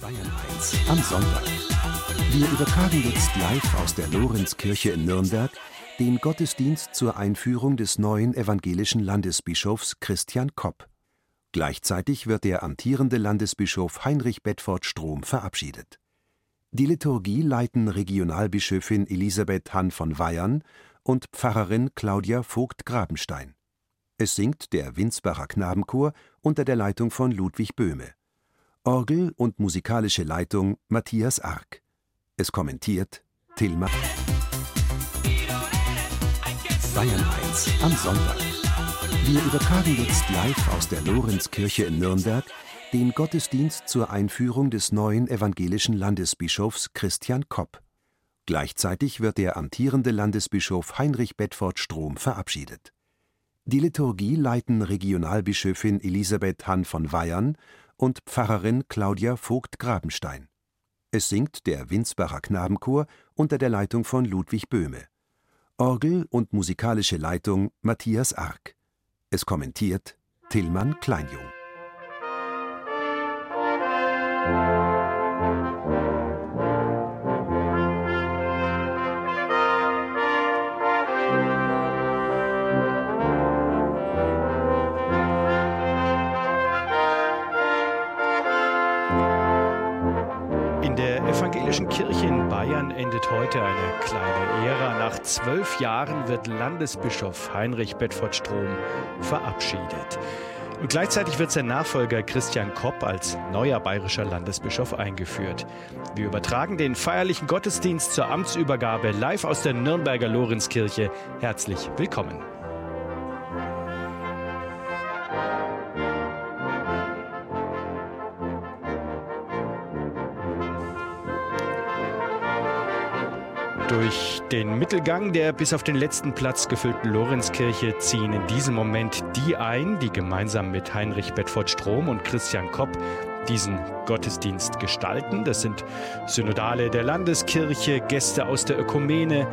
Bayern 1 am Sonntag. Wir übertragen jetzt live aus der Lorenzkirche in Nürnberg den Gottesdienst zur Einführung des neuen evangelischen Landesbischofs Christian Kopp. Gleichzeitig wird der amtierende Landesbischof Heinrich Bedford Strom verabschiedet. Die Liturgie leiten Regionalbischöfin Elisabeth Hann von Weyern und Pfarrerin Claudia Vogt-Grabenstein. Es singt der Winsbacher Knabenchor unter der Leitung von Ludwig Böhme. Orgel und musikalische Leitung Matthias Ark. Es kommentiert Tilma. Bayern 1 am Sonntag. Wir übertragen jetzt live aus der Lorenzkirche in Nürnberg den Gottesdienst zur Einführung des neuen evangelischen Landesbischofs Christian Kopp. Gleichzeitig wird der amtierende Landesbischof Heinrich Bedford Strom verabschiedet. Die Liturgie leiten Regionalbischöfin Elisabeth Hann von Weyern und Pfarrerin Claudia Vogt-Grabenstein. Es singt der Winsbacher Knabenchor unter der Leitung von Ludwig Böhme. Orgel und musikalische Leitung Matthias Ark. Es kommentiert Tillmann Kleinjung. Bayern endet heute eine kleine Ära. Nach zwölf Jahren wird Landesbischof Heinrich Bedford Strom verabschiedet. Und gleichzeitig wird sein Nachfolger Christian Kopp als neuer bayerischer Landesbischof eingeführt. Wir übertragen den feierlichen Gottesdienst zur Amtsübergabe live aus der Nürnberger Lorenzkirche. Herzlich willkommen. Durch den Mittelgang der bis auf den letzten Platz gefüllten Lorenzkirche ziehen in diesem Moment die ein, die gemeinsam mit Heinrich Bedford Strom und Christian Kopp diesen Gottesdienst gestalten. Das sind Synodale der Landeskirche, Gäste aus der Ökumene,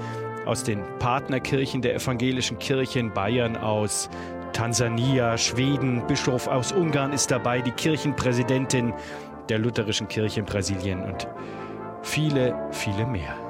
aus den Partnerkirchen der evangelischen Kirche in Bayern, aus Tansania, Schweden, Bischof aus Ungarn ist dabei, die Kirchenpräsidentin der lutherischen Kirche in Brasilien und viele, viele mehr.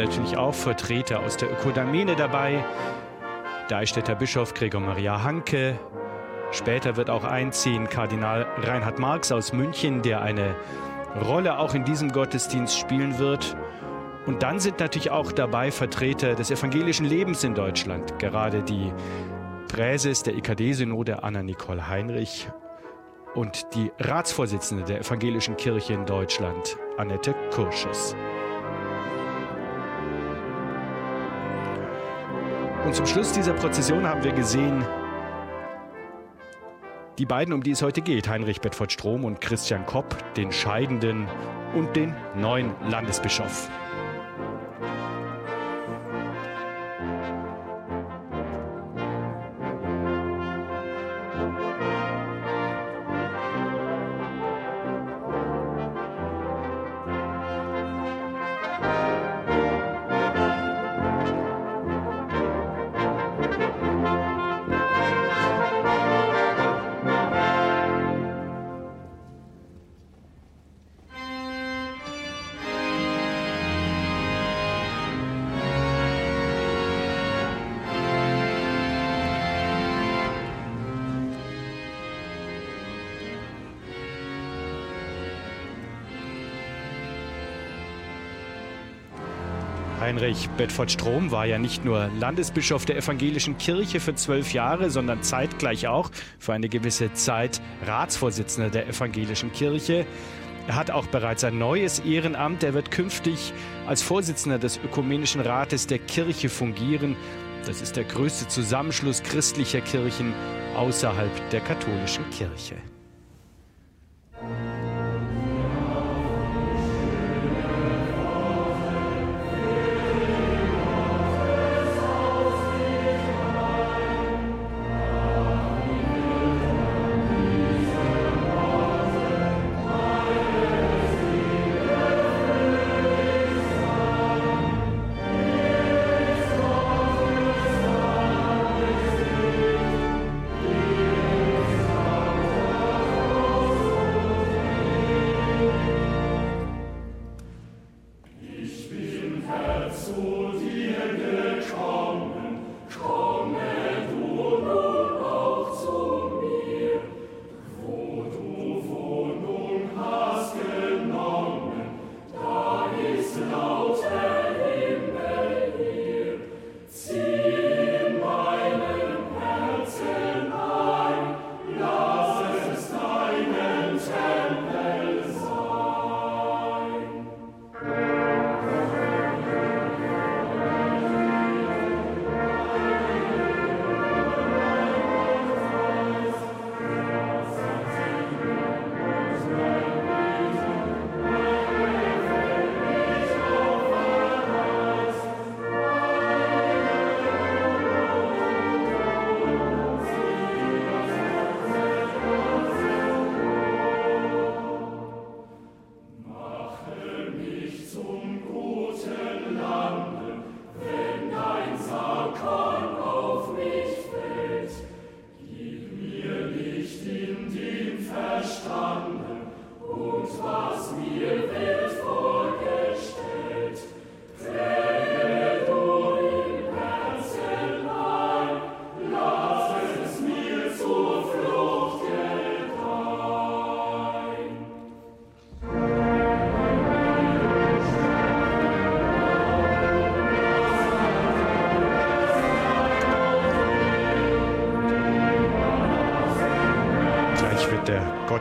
Natürlich auch Vertreter aus der Ökodamene dabei. Deistädter Bischof Gregor Maria Hanke. Später wird auch einziehen Kardinal Reinhard Marx aus München, der eine Rolle auch in diesem Gottesdienst spielen wird. Und dann sind natürlich auch dabei Vertreter des evangelischen Lebens in Deutschland, gerade die Präses der EKD-Synode Anna-Nicole Heinrich und die Ratsvorsitzende der evangelischen Kirche in Deutschland, Annette Kurschus. Und zum Schluss dieser Prozession haben wir gesehen, die beiden, um die es heute geht, Heinrich Bedford Strom und Christian Kopp, den Scheidenden und den neuen Landesbischof. Heinrich Bedford Strom war ja nicht nur Landesbischof der evangelischen Kirche für zwölf Jahre, sondern zeitgleich auch für eine gewisse Zeit Ratsvorsitzender der evangelischen Kirche. Er hat auch bereits ein neues Ehrenamt. Er wird künftig als Vorsitzender des Ökumenischen Rates der Kirche fungieren. Das ist der größte Zusammenschluss christlicher Kirchen außerhalb der katholischen Kirche. Sohn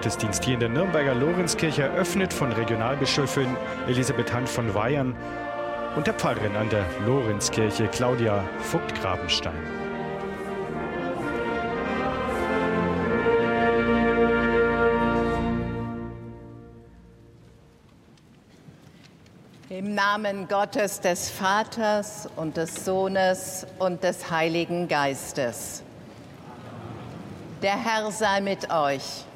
Gottesdienst hier in der Nürnberger Lorenzkirche eröffnet von Regionalbischöfin Elisabeth Hand von Weyern und der Pfarrerin an der Lorenzkirche Claudia Vogt-Grabenstein. Im Namen Gottes des Vaters und des Sohnes und des Heiligen Geistes. Der Herr sei mit euch.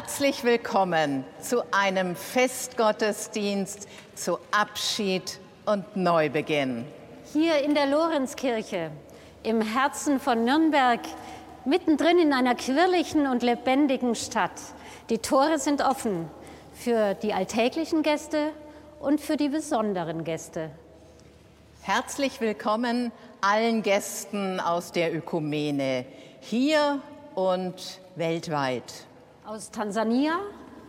Herzlich willkommen zu einem Festgottesdienst zu Abschied und Neubeginn. Hier in der Lorenzkirche, im Herzen von Nürnberg, mittendrin in einer quirligen und lebendigen Stadt. Die Tore sind offen für die alltäglichen Gäste und für die besonderen Gäste. Herzlich willkommen allen Gästen aus der Ökumene, hier und weltweit aus Tansania,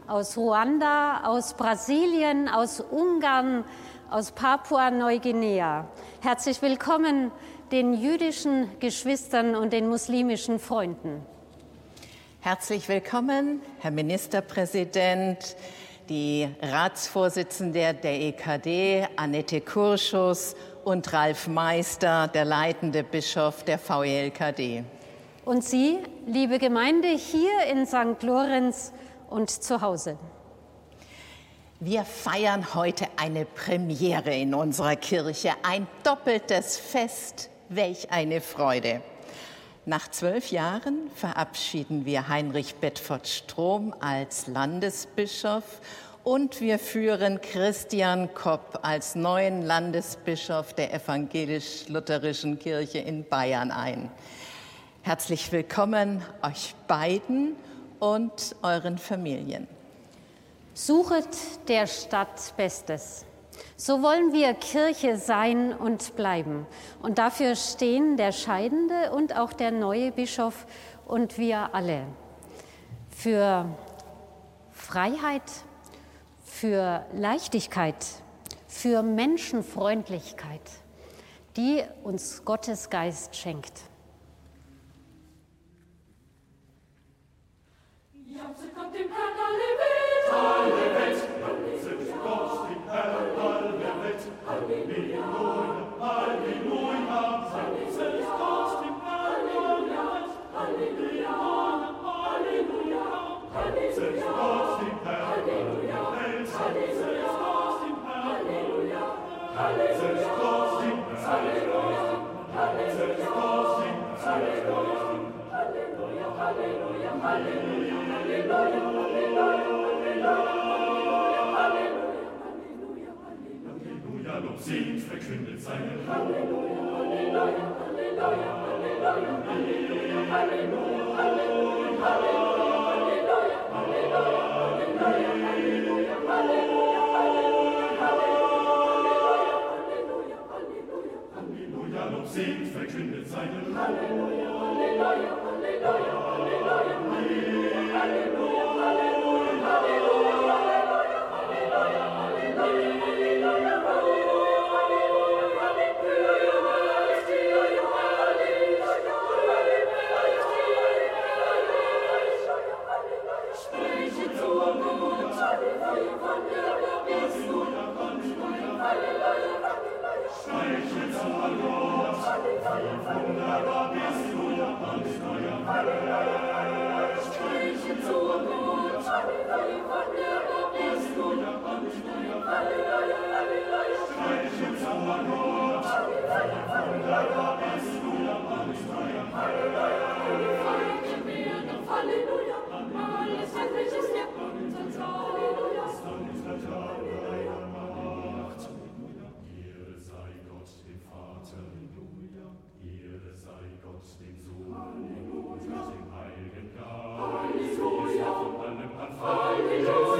aus Ruanda, aus Brasilien, aus Ungarn, aus Papua-Neuguinea. Herzlich willkommen den jüdischen Geschwistern und den muslimischen Freunden. Herzlich willkommen, Herr Ministerpräsident, die Ratsvorsitzende der EKD, Annette Kurschus und Ralf Meister, der leitende Bischof der VELKD. Und Sie, liebe Gemeinde, hier in St. Lorenz und zu Hause. Wir feiern heute eine Premiere in unserer Kirche, ein doppeltes Fest. Welch eine Freude. Nach zwölf Jahren verabschieden wir Heinrich Bedford Strom als Landesbischof und wir führen Christian Kopp als neuen Landesbischof der evangelisch-lutherischen Kirche in Bayern ein. Herzlich willkommen euch beiden und euren Familien. Suchet der Stadt Bestes. So wollen wir Kirche sein und bleiben. Und dafür stehen der scheidende und auch der neue Bischof und wir alle. Für Freiheit, für Leichtigkeit, für Menschenfreundlichkeit, die uns Gottes Geist schenkt. in Herrn alle Welt. Alle Welt, lobt sich Halleluja, alles ein welches der Gott uns Halleluja, Halleluja, Gottes dem Sohn, Halleluja. dem Heiligen Geist, Halleluja. Jesus allem Anfang, Halleluja.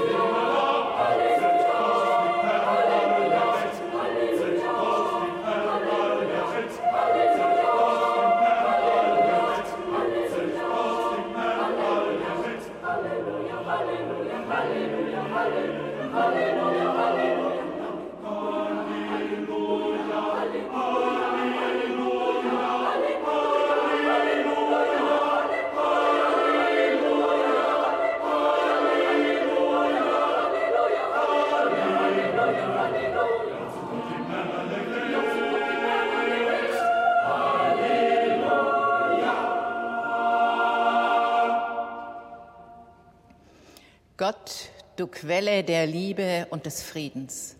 Du Quelle der Liebe und des Friedens.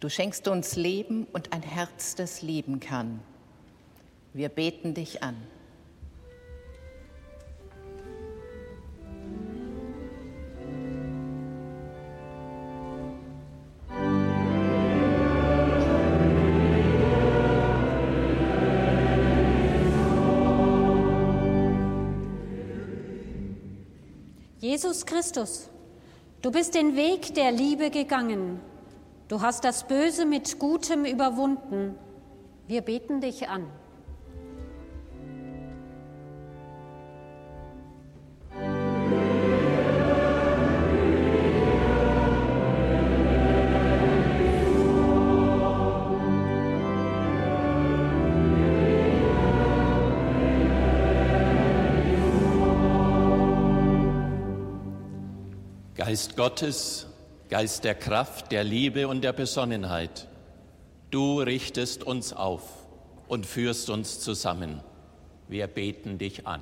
Du schenkst uns Leben und ein Herz, das lieben kann. Wir beten dich an. Jesus Christus, Du bist den Weg der Liebe gegangen. Du hast das Böse mit Gutem überwunden. Wir beten dich an. Geist Gottes, Geist der Kraft, der Liebe und der Besonnenheit, du richtest uns auf und führst uns zusammen. Wir beten dich an.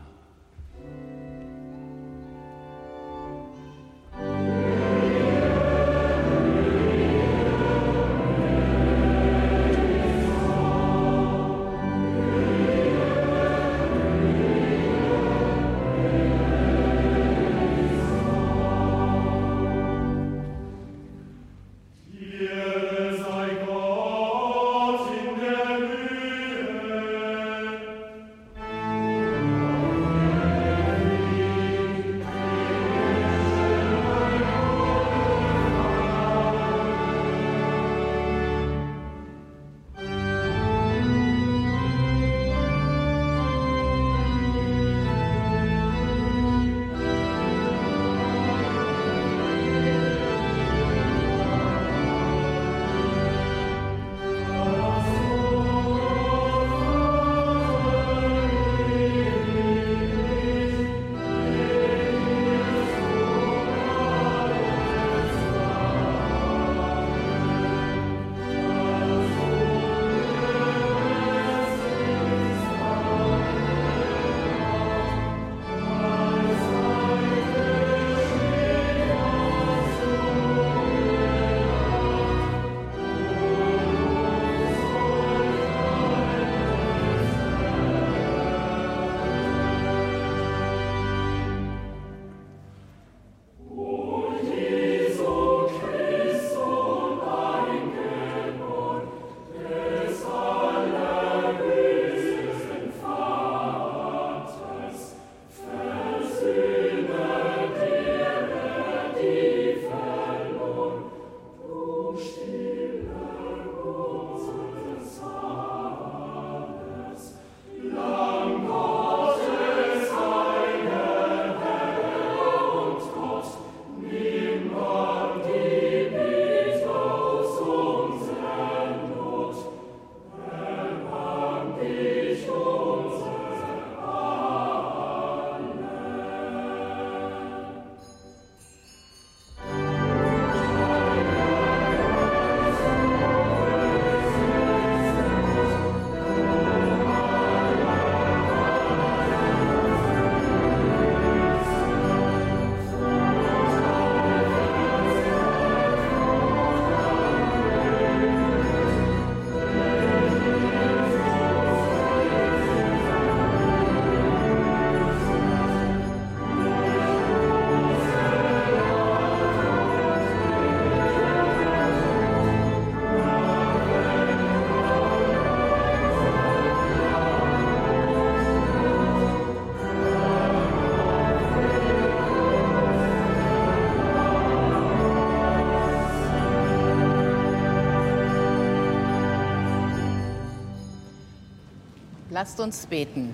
Lasst uns beten.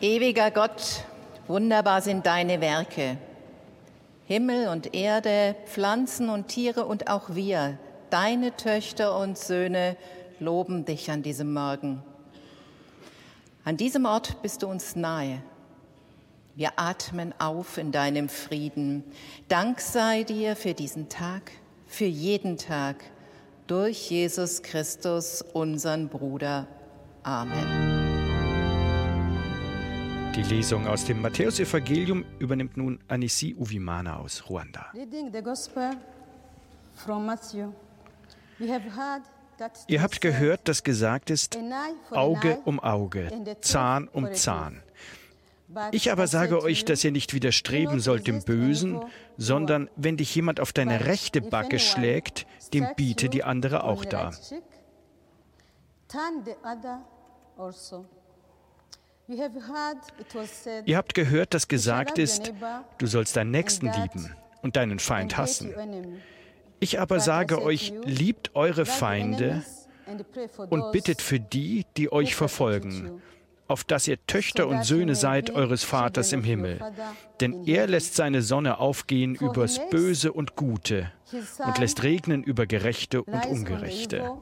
Ewiger Gott, wunderbar sind deine Werke. Himmel und Erde, Pflanzen und Tiere und auch wir, deine Töchter und Söhne, loben dich an diesem Morgen. An diesem Ort bist du uns nahe. Wir atmen auf in deinem Frieden. Dank sei dir für diesen Tag, für jeden Tag, durch Jesus Christus, unseren Bruder. Amen. Die Lesung aus dem Matthäusevangelium übernimmt nun Anisi Uvimana aus Ruanda. Reading the Gospel from Matthew. We have heard that Ihr habt gehört, dass gesagt ist, Auge um Auge, Zahn um. Zahn. Ich aber sage euch, dass ihr nicht widerstreben sollt dem Bösen, sondern wenn dich jemand auf deine rechte Backe schlägt, dem biete die andere auch dar. Also. Ihr habt gehört, dass "You shall gesagt ist, du sollst deinen Nächsten lieben und deinen Feind hassen. your enemy." Ich aber sage euch, liebt eure Feinde und bittet für die, die euch verfolgen. Auf dass ihr Töchter und Söhne seid eures Vaters im Himmel. Denn er lässt seine Sonne aufgehen übers Böse und Gute und lässt regnen über Gerechte und Ungerechte.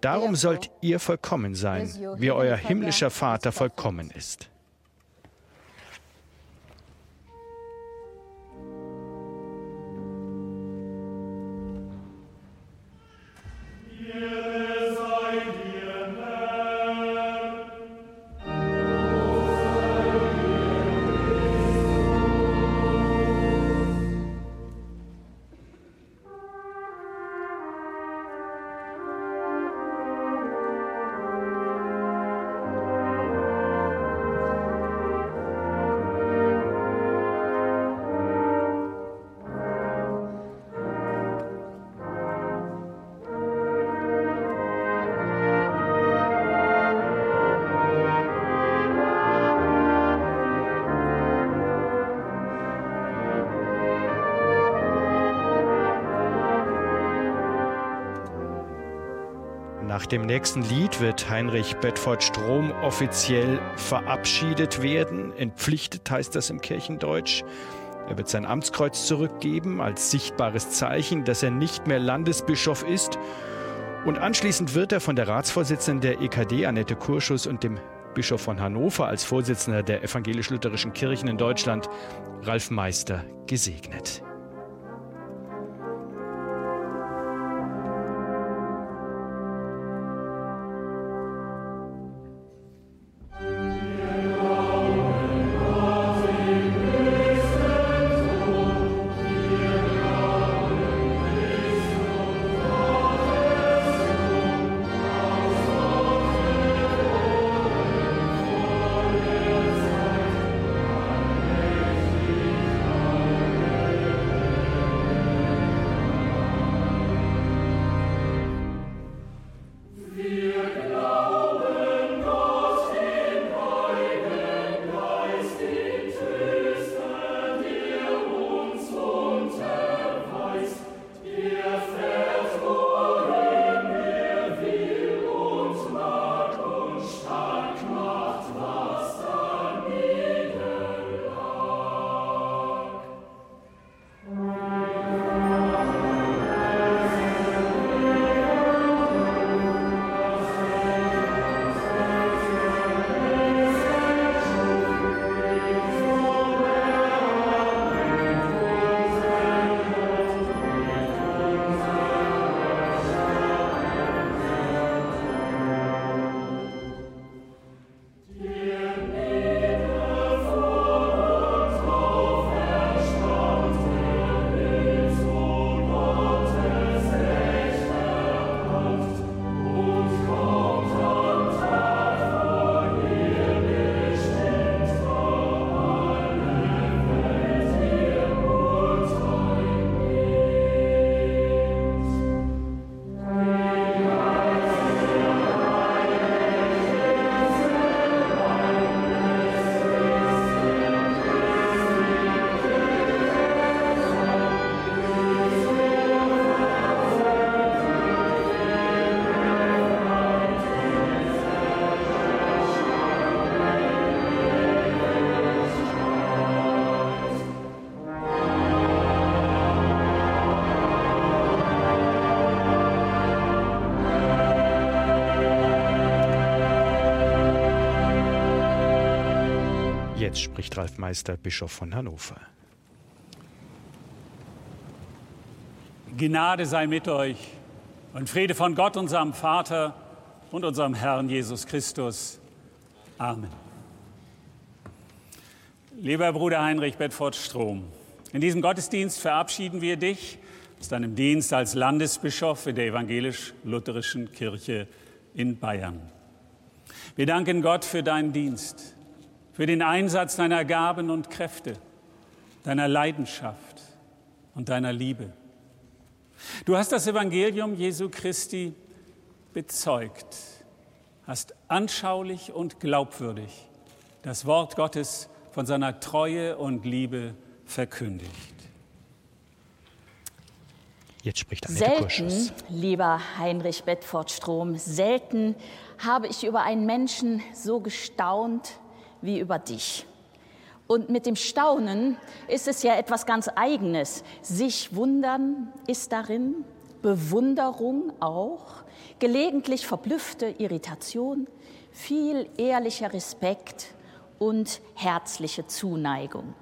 Darum sollt ihr vollkommen sein, wie euer himmlischer Vater vollkommen ist. Yeah. Nach dem nächsten Lied wird Heinrich Bedford Strom offiziell verabschiedet werden. Entpflichtet heißt das im Kirchendeutsch. Er wird sein Amtskreuz zurückgeben als sichtbares Zeichen, dass er nicht mehr Landesbischof ist. Und anschließend wird er von der Ratsvorsitzenden der EKD, Annette Kurschus, und dem Bischof von Hannover als Vorsitzender der evangelisch-lutherischen Kirchen in Deutschland, Ralf Meister, gesegnet. Spricht Ralf Meister, Bischof von Hannover. Gnade sei mit euch und Friede von Gott, unserem Vater und unserem Herrn Jesus Christus. Amen. Lieber Bruder Heinrich Bedford Strom, in diesem Gottesdienst verabschieden wir dich aus deinem Dienst als Landesbischof in der evangelisch-lutherischen Kirche in Bayern. Wir danken Gott für deinen Dienst, für den Einsatz deiner Gaben und Kräfte, deiner Leidenschaft und deiner Liebe. Du hast das Evangelium Jesu Christi bezeugt, hast anschaulich und glaubwürdig das Wort Gottes von seiner Treue und Liebe verkündigt. Jetzt spricht Annette Selten, Kurschus. lieber Heinrich Bedford Strom, selten habe ich über einen Menschen so gestaunt wie über dich. Und mit dem Staunen ist es ja etwas ganz Eigenes. Sich wundern ist darin, Bewunderung auch, gelegentlich verblüffte Irritation, viel ehrlicher Respekt und herzliche Zuneigung.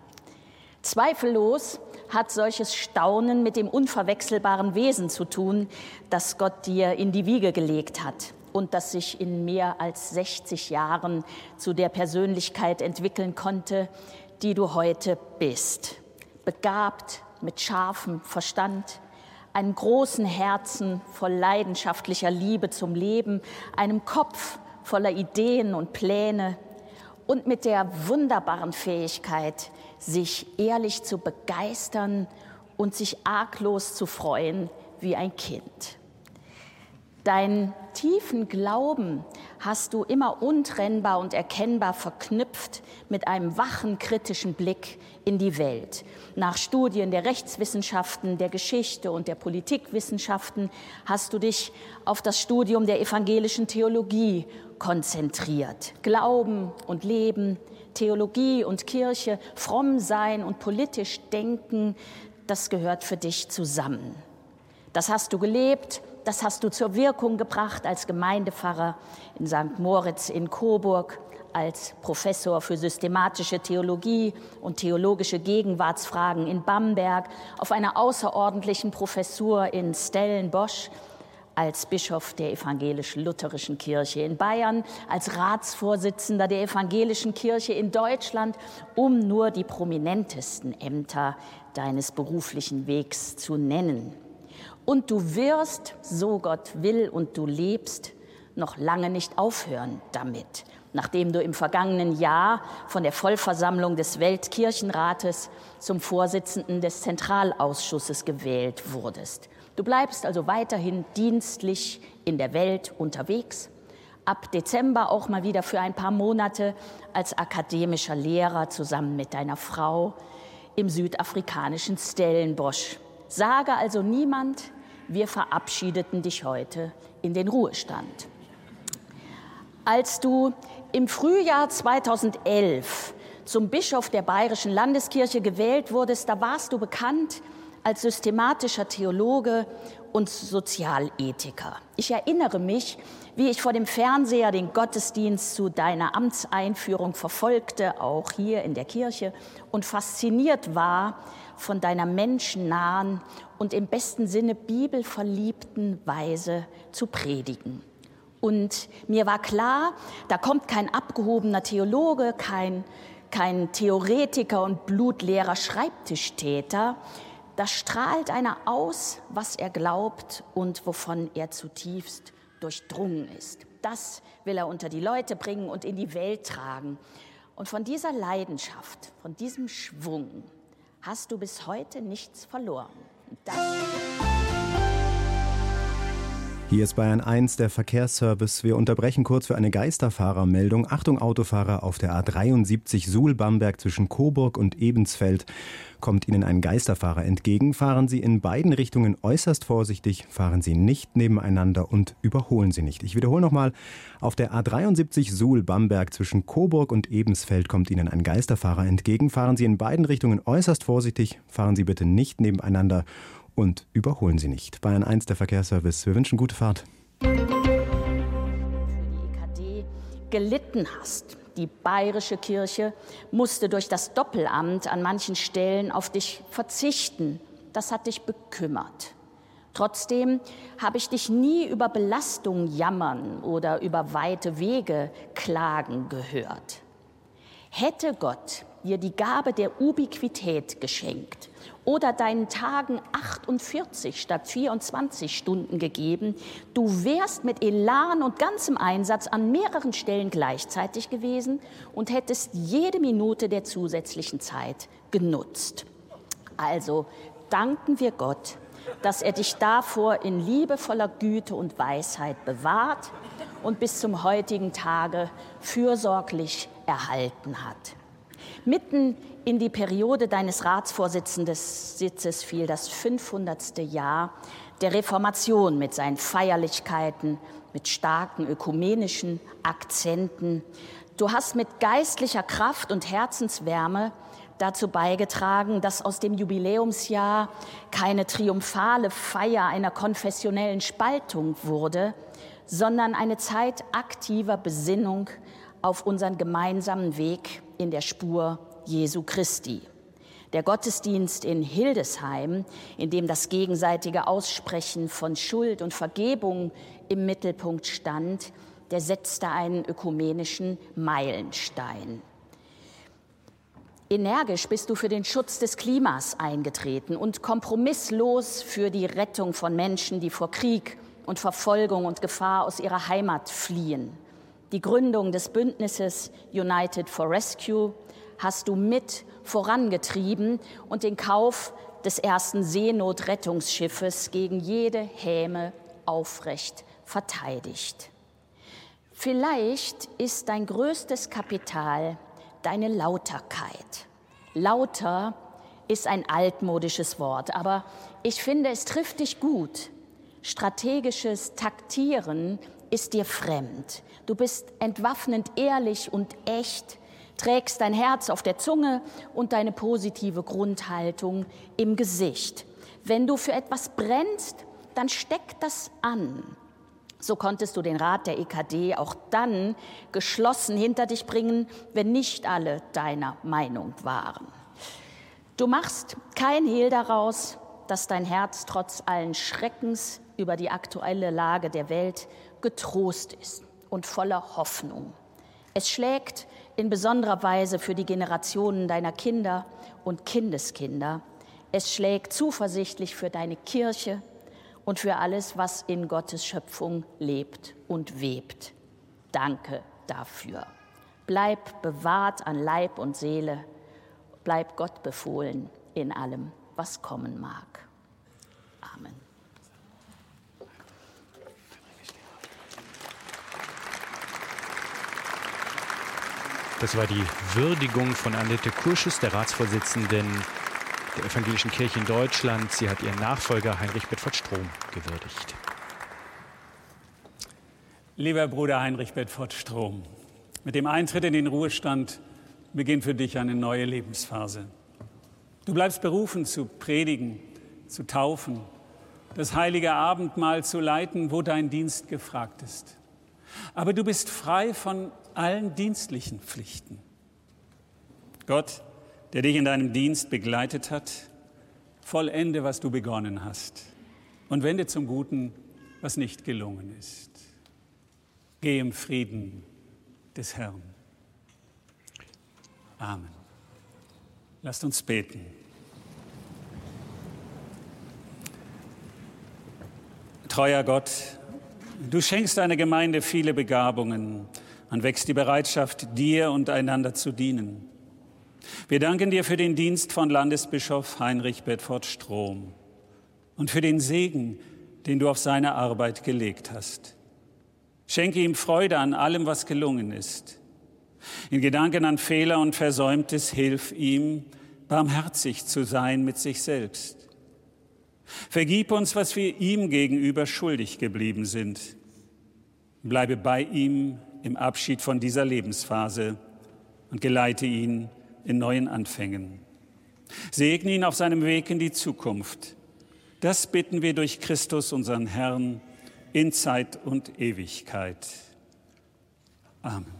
Zweifellos hat solches Staunen mit dem unverwechselbaren Wesen zu tun, das Gott dir in die Wiege gelegt hat und das sich in mehr als 60 Jahren zu der Persönlichkeit entwickeln konnte, die du heute bist. Begabt mit scharfem Verstand, einem großen Herzen voll leidenschaftlicher Liebe zum Leben, einem Kopf voller Ideen und Pläne und mit der wunderbaren Fähigkeit, sich ehrlich zu begeistern und sich arglos zu freuen wie ein Kind. Deinen tiefen Glauben hast du immer untrennbar und erkennbar verknüpft mit einem wachen, kritischen Blick in die Welt. Nach Studien der Rechtswissenschaften, der Geschichte und der Politikwissenschaften hast du dich auf das Studium der evangelischen Theologie konzentriert. Glauben und Leben, Theologie und Kirche, fromm sein und politisch denken, das gehört für dich zusammen. Das hast du gelebt das hast du zur Wirkung gebracht als Gemeindepfarrer in St. Moritz in Coburg, als Professor für systematische Theologie und theologische Gegenwartsfragen in Bamberg, auf einer außerordentlichen Professur in Stellenbosch, als Bischof der evangelisch-lutherischen Kirche in Bayern, als Ratsvorsitzender der evangelischen Kirche in Deutschland, um nur die prominentesten Ämter deines beruflichen Wegs zu nennen. Und du wirst, so Gott will und du lebst, noch lange nicht aufhören damit, nachdem du im vergangenen Jahr von der Vollversammlung des Weltkirchenrates zum Vorsitzenden des Zentralausschusses gewählt wurdest. Du bleibst also weiterhin dienstlich in der Welt unterwegs, ab Dezember auch mal wieder für ein paar Monate als akademischer Lehrer zusammen mit deiner Frau im südafrikanischen Stellenbosch Sage also niemand, wir verabschiedeten dich heute in den Ruhestand. Als du im Frühjahr 2011 zum Bischof der Bayerischen Landeskirche gewählt wurdest, da warst du bekannt als systematischer Theologe und Sozialethiker. Ich erinnere mich, wie ich vor dem Fernseher den Gottesdienst zu deiner Amtseinführung verfolgte, auch hier in der Kirche, und fasziniert war von deiner menschennahen und im besten Sinne bibelverliebten Weise zu predigen. Und mir war klar, da kommt kein abgehobener Theologe, kein, kein Theoretiker und blutleerer Schreibtischtäter. Da strahlt einer aus, was er glaubt und wovon er zutiefst durchdrungen ist. Das will er unter die Leute bringen und in die Welt tragen. Und von dieser Leidenschaft, von diesem Schwung, hast du bis heute nichts verloren. Das hier ist Bayern 1, der Verkehrsservice. Wir unterbrechen kurz für eine Geisterfahrermeldung. Achtung, Autofahrer auf der A73 Suhl-Bamberg zwischen Coburg und Ebensfeld. Kommt Ihnen ein Geisterfahrer entgegen, fahren Sie in beiden Richtungen äußerst vorsichtig, fahren Sie nicht nebeneinander und überholen Sie nicht. Ich wiederhole nochmal, auf der A73 Suhl-Bamberg zwischen Coburg und Ebensfeld kommt Ihnen ein Geisterfahrer entgegen, fahren Sie in beiden Richtungen äußerst vorsichtig, fahren Sie bitte nicht nebeneinander und überholen Sie nicht. Bayern 1 der Verkehrsservice. Wir wünschen gute Fahrt. Für die EKD gelitten hast Die bayerische Kirche musste durch das Doppelamt an manchen Stellen auf dich verzichten. Das hat dich bekümmert. Trotzdem habe ich dich nie über Belastung jammern oder über weite Wege klagen gehört. Hätte Gott dir die Gabe der Ubiquität geschenkt oder deinen Tagen 48 statt 24 Stunden gegeben, du wärst mit Elan und ganzem Einsatz an mehreren Stellen gleichzeitig gewesen und hättest jede Minute der zusätzlichen Zeit genutzt. Also danken wir Gott dass er dich davor in liebevoller Güte und Weisheit bewahrt und bis zum heutigen Tage fürsorglich erhalten hat. Mitten in die Periode deines Ratsvorsitzes fiel das 500. Jahr der Reformation mit seinen Feierlichkeiten, mit starken ökumenischen Akzenten. Du hast mit geistlicher Kraft und Herzenswärme dazu beigetragen, dass aus dem Jubiläumsjahr keine triumphale Feier einer konfessionellen Spaltung wurde, sondern eine Zeit aktiver Besinnung auf unseren gemeinsamen Weg in der Spur Jesu Christi. Der Gottesdienst in Hildesheim, in dem das gegenseitige Aussprechen von Schuld und Vergebung im Mittelpunkt stand, der setzte einen ökumenischen Meilenstein. Energisch bist du für den Schutz des Klimas eingetreten und kompromisslos für die Rettung von Menschen, die vor Krieg und Verfolgung und Gefahr aus ihrer Heimat fliehen. Die Gründung des Bündnisses United for Rescue hast du mit vorangetrieben und den Kauf des ersten Seenotrettungsschiffes gegen jede Häme aufrecht verteidigt. Vielleicht ist dein größtes Kapital deine Lauterkeit. Lauter ist ein altmodisches Wort, aber ich finde, es trifft dich gut. Strategisches Taktieren ist dir fremd. Du bist entwaffnend ehrlich und echt, trägst dein Herz auf der Zunge und deine positive Grundhaltung im Gesicht. Wenn du für etwas brennst, dann steck das an. So konntest du den Rat der EKD auch dann geschlossen hinter dich bringen, wenn nicht alle deiner Meinung waren. Du machst kein Hehl daraus, dass dein Herz trotz allen Schreckens über die aktuelle Lage der Welt getrost ist und voller Hoffnung. Es schlägt in besonderer Weise für die Generationen deiner Kinder und Kindeskinder. Es schlägt zuversichtlich für deine Kirche, und für alles, was in Gottes Schöpfung lebt und webt. Danke dafür. Bleib bewahrt an Leib und Seele, bleib Gott befohlen in allem, was kommen mag. Amen. Das war die Würdigung von Annette Kurschus, der Ratsvorsitzenden der Evangelischen Kirche in Deutschland. Sie hat ihren Nachfolger Heinrich Bedford Strom gewürdigt. Lieber Bruder Heinrich Bedford Strom, mit dem Eintritt in den Ruhestand beginnt für dich eine neue Lebensphase. Du bleibst berufen zu predigen, zu taufen, das heilige Abendmahl zu leiten, wo dein Dienst gefragt ist. Aber du bist frei von allen dienstlichen Pflichten. Gott der dich in deinem Dienst begleitet hat, vollende, was du begonnen hast und wende zum Guten, was nicht gelungen ist. Geh im Frieden des Herrn. Amen. Lasst uns beten. Treuer Gott, du schenkst deiner Gemeinde viele Begabungen und wächst die Bereitschaft, dir und einander zu dienen. Wir danken dir für den Dienst von Landesbischof Heinrich Bedford Strom und für den Segen, den du auf seine Arbeit gelegt hast. Schenke ihm Freude an allem, was gelungen ist. In Gedanken an Fehler und Versäumtes hilf ihm, barmherzig zu sein mit sich selbst. Vergib uns, was wir ihm gegenüber schuldig geblieben sind. Bleibe bei ihm im Abschied von dieser Lebensphase und geleite ihn in neuen Anfängen. Segne ihn auf seinem Weg in die Zukunft. Das bitten wir durch Christus, unseren Herrn, in Zeit und Ewigkeit. Amen.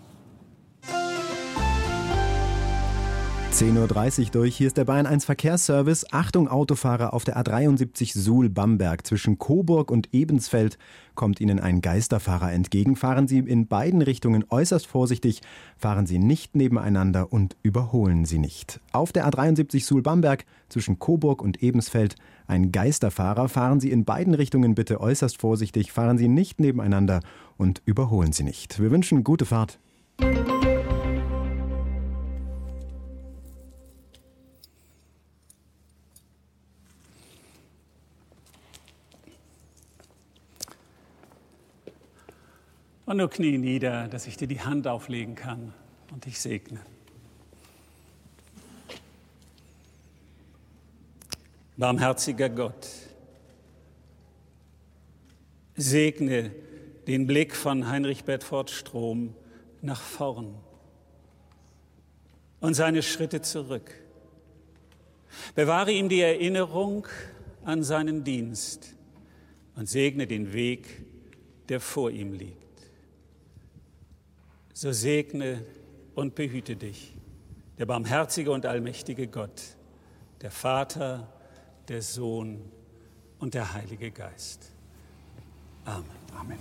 10.30 Uhr durch. Hier ist der Bayern 1 Verkehrsservice. Achtung, Autofahrer auf der A73 Suhl-Bamberg. Zwischen Coburg und Ebensfeld kommt Ihnen ein Geisterfahrer entgegen. Fahren Sie in beiden Richtungen äußerst vorsichtig. Fahren Sie nicht nebeneinander und überholen Sie nicht. Auf der A73 Suhl-Bamberg zwischen Coburg und Ebensfeld ein Geisterfahrer. Fahren Sie in beiden Richtungen bitte äußerst vorsichtig. Fahren Sie nicht nebeneinander und überholen Sie nicht. Wir wünschen gute Fahrt. Und nur knie nieder, dass ich dir die Hand auflegen kann und dich segne. Barmherziger Gott, segne den Blick von Heinrich Bedford Strom nach vorn und seine Schritte zurück. Bewahre ihm die Erinnerung an seinen Dienst und segne den Weg, der vor ihm liegt so segne und behüte dich, der barmherzige und allmächtige Gott, der Vater, der Sohn und der Heilige Geist. Amen. Amen.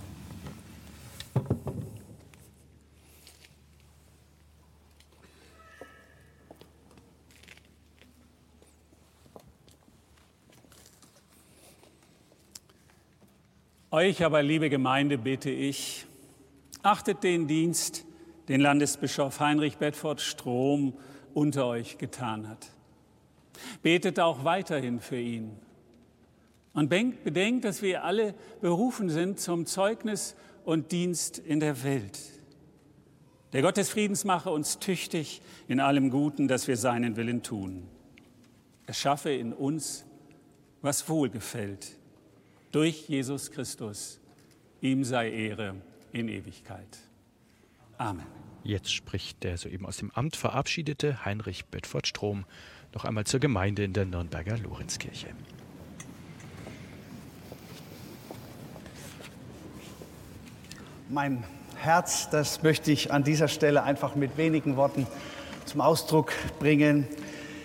Euch aber, liebe Gemeinde, bitte ich, achtet den Dienst, den Landesbischof Heinrich Bedford Strom unter euch getan hat. Betet auch weiterhin für ihn. Und bedenkt, dass wir alle berufen sind zum Zeugnis und Dienst in der Welt. Der Gott des Friedens mache uns tüchtig in allem Guten, dass wir seinen Willen tun. Er schaffe in uns, was wohlgefällt, durch Jesus Christus. Ihm sei Ehre in Ewigkeit. Amen. Jetzt spricht der soeben aus dem Amt verabschiedete Heinrich Bedford Strom noch einmal zur Gemeinde in der Nürnberger Lorenzkirche. Mein Herz, das möchte ich an dieser Stelle einfach mit wenigen Worten zum Ausdruck bringen,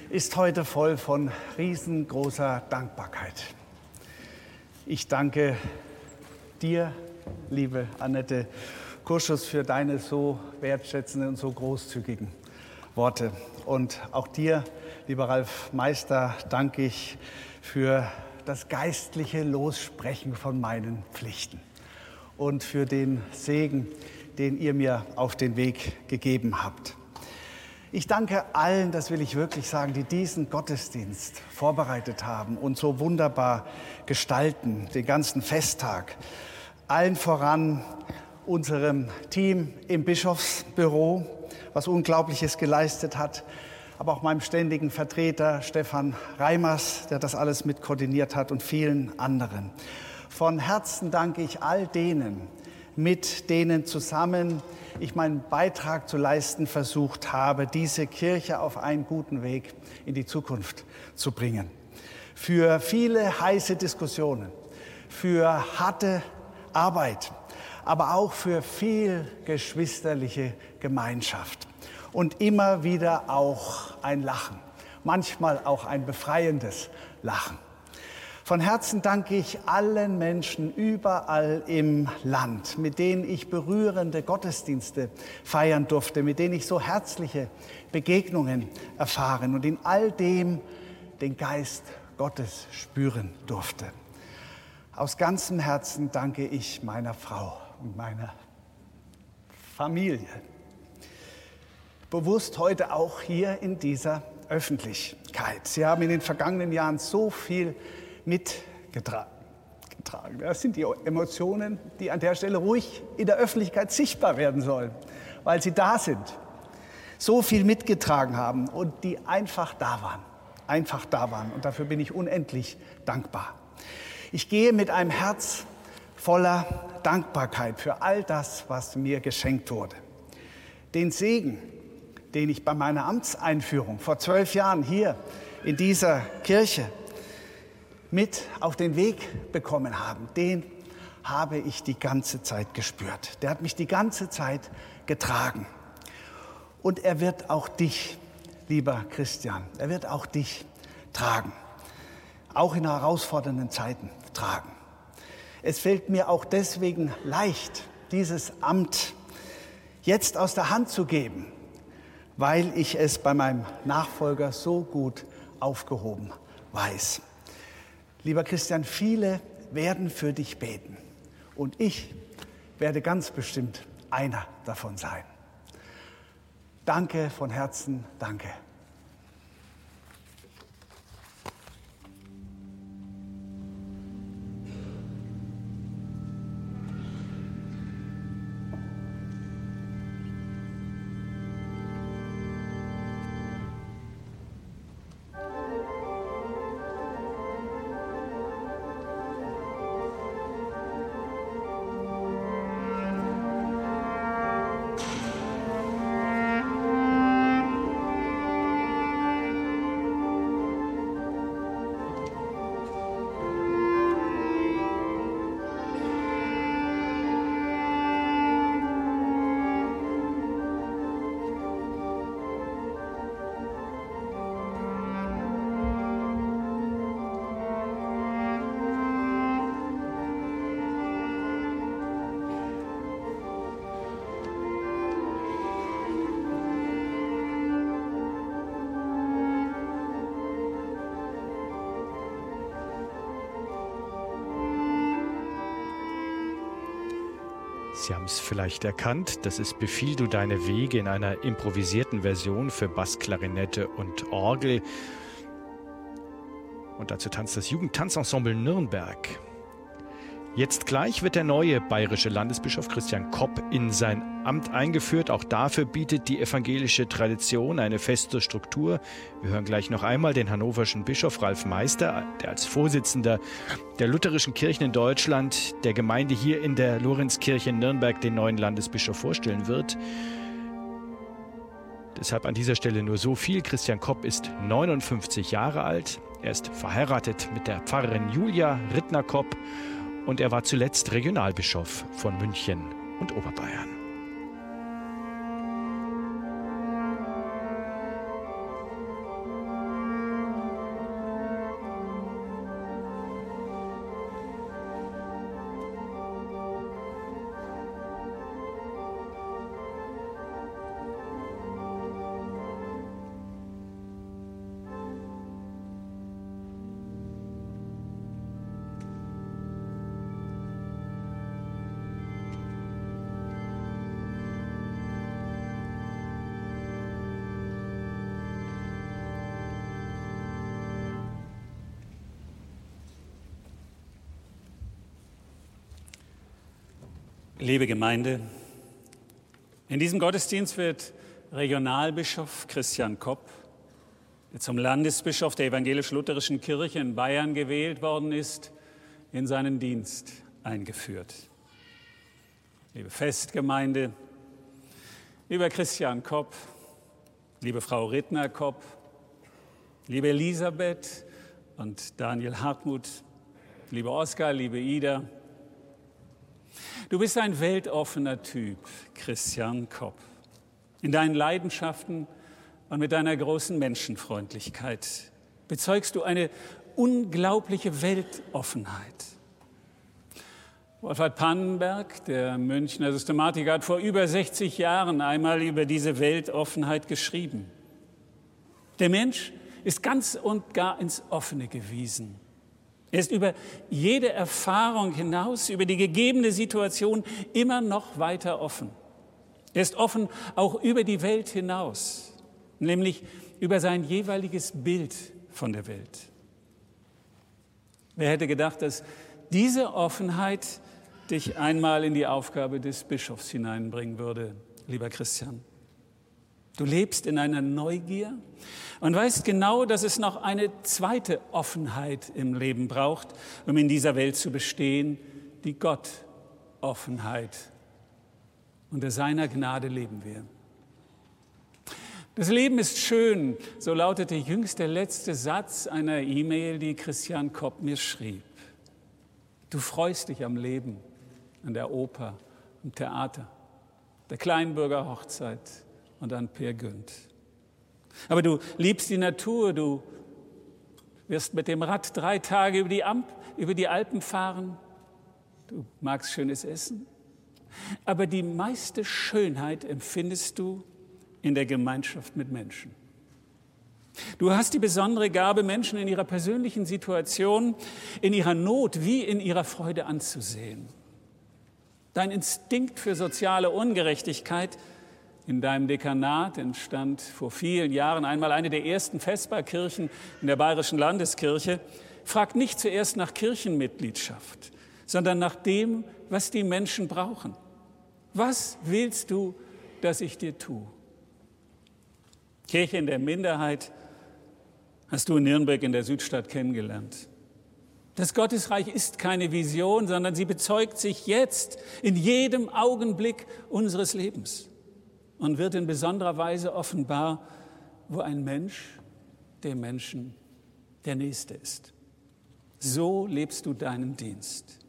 ist heute voll von riesengroßer Dankbarkeit. Ich danke dir, liebe Annette, Kurschus, für deine so wertschätzenden und so großzügigen Worte. Und auch dir, lieber Ralf Meister, danke ich für das geistliche Lossprechen von meinen Pflichten und für den Segen, den ihr mir auf den Weg gegeben habt. Ich danke allen, das will ich wirklich sagen, die diesen Gottesdienst vorbereitet haben und so wunderbar gestalten, den ganzen Festtag. Allen voran unserem Team im Bischofsbüro, was Unglaubliches geleistet hat, aber auch meinem ständigen Vertreter Stefan Reimers, der das alles mit koordiniert hat und vielen anderen. Von Herzen danke ich all denen, mit denen zusammen ich meinen Beitrag zu leisten versucht habe, diese Kirche auf einen guten Weg in die Zukunft zu bringen. Für viele heiße Diskussionen, für harte Arbeit, aber auch für viel geschwisterliche Gemeinschaft. Und immer wieder auch ein Lachen, manchmal auch ein befreiendes Lachen. Von Herzen danke ich allen Menschen überall im Land, mit denen ich berührende Gottesdienste feiern durfte, mit denen ich so herzliche Begegnungen erfahren und in all dem den Geist Gottes spüren durfte. Aus ganzem Herzen danke ich meiner Frau und meiner Familie. Bewusst heute auch hier in dieser Öffentlichkeit. Sie haben in den vergangenen Jahren so viel mitgetragen. Das sind die Emotionen, die an der Stelle ruhig in der Öffentlichkeit sichtbar werden sollen, weil sie da sind. So viel mitgetragen haben und die einfach da waren. Einfach da waren. Und dafür bin ich unendlich dankbar. Ich gehe mit einem Herz voller Dankbarkeit für all das, was mir geschenkt wurde. Den Segen, den ich bei meiner Amtseinführung vor zwölf Jahren hier in dieser Kirche mit auf den Weg bekommen habe, den habe ich die ganze Zeit gespürt. Der hat mich die ganze Zeit getragen. Und er wird auch dich lieber Christian. Er wird auch dich tragen, auch in herausfordernden Zeiten tragen. Es fällt mir auch deswegen leicht, dieses Amt jetzt aus der Hand zu geben, weil ich es bei meinem Nachfolger so gut aufgehoben weiß. Lieber Christian, viele werden für dich beten und ich werde ganz bestimmt einer davon sein. Danke von Herzen, danke. Sie haben es vielleicht erkannt, das ist Befiehl du deine Wege in einer improvisierten Version für Bass, Klarinette und Orgel. Und dazu tanzt das Jugendtanzensemble Nürnberg. Jetzt gleich wird der neue bayerische Landesbischof Christian Kopp in sein Amt eingeführt. Auch dafür bietet die evangelische Tradition eine feste Struktur. Wir hören gleich noch einmal den hannoverschen Bischof Ralf Meister, der als Vorsitzender der lutherischen Kirchen in Deutschland der Gemeinde hier in der Lorenzkirche in Nürnberg den neuen Landesbischof vorstellen wird. Deshalb an dieser Stelle nur so viel. Christian Kopp ist 59 Jahre alt. Er ist verheiratet mit der Pfarrerin Julia Rittner-Kopp und er war zuletzt Regionalbischof von München und Oberbayern. Liebe Gemeinde, in diesem Gottesdienst wird Regionalbischof Christian Kopp, der zum Landesbischof der evangelisch-lutherischen Kirche in Bayern gewählt worden ist, in seinen Dienst eingeführt. Liebe Festgemeinde, lieber Christian Kopp, liebe Frau Rittner Kopp, liebe Elisabeth und Daniel Hartmut, liebe Oskar, liebe Ida, Du bist ein weltoffener Typ, Christian Kopp. In deinen Leidenschaften und mit deiner großen Menschenfreundlichkeit bezeugst du eine unglaubliche Weltoffenheit. Wolfhard Pannenberg, der Münchner Systematiker, hat vor über 60 Jahren einmal über diese Weltoffenheit geschrieben. Der Mensch ist ganz und gar ins Offene gewiesen. Er ist über jede Erfahrung hinaus, über die gegebene Situation immer noch weiter offen. Er ist offen auch über die Welt hinaus, nämlich über sein jeweiliges Bild von der Welt. Wer hätte gedacht, dass diese Offenheit dich einmal in die Aufgabe des Bischofs hineinbringen würde, lieber Christian? Du lebst in einer Neugier und weißt genau, dass es noch eine zweite Offenheit im Leben braucht, um in dieser Welt zu bestehen, die Gott-Offenheit. Unter seiner Gnade leben wir. Das Leben ist schön, so lautet der jüngste letzte Satz einer E-Mail, die Christian Kopp mir schrieb. Du freust dich am Leben, an der Oper, am Theater, der Kleinbürger Hochzeit, und an Peer Günd. Aber du liebst die Natur, du wirst mit dem Rad drei Tage über die, Amp, über die Alpen fahren, du magst schönes Essen. Aber die meiste Schönheit empfindest du in der Gemeinschaft mit Menschen. Du hast die besondere Gabe, Menschen in ihrer persönlichen Situation, in ihrer Not wie in ihrer Freude anzusehen. Dein Instinkt für soziale Ungerechtigkeit in deinem Dekanat entstand vor vielen Jahren einmal eine der ersten Festbarkirchen in der Bayerischen Landeskirche. Fragt nicht zuerst nach Kirchenmitgliedschaft, sondern nach dem, was die Menschen brauchen. Was willst du, dass ich dir tue? Kirche in der Minderheit hast du in Nürnberg in der Südstadt kennengelernt. Das Gottesreich ist keine Vision, sondern sie bezeugt sich jetzt in jedem Augenblick unseres Lebens und wird in besonderer Weise offenbar, wo ein Mensch dem Menschen der Nächste ist. So lebst du deinen Dienst.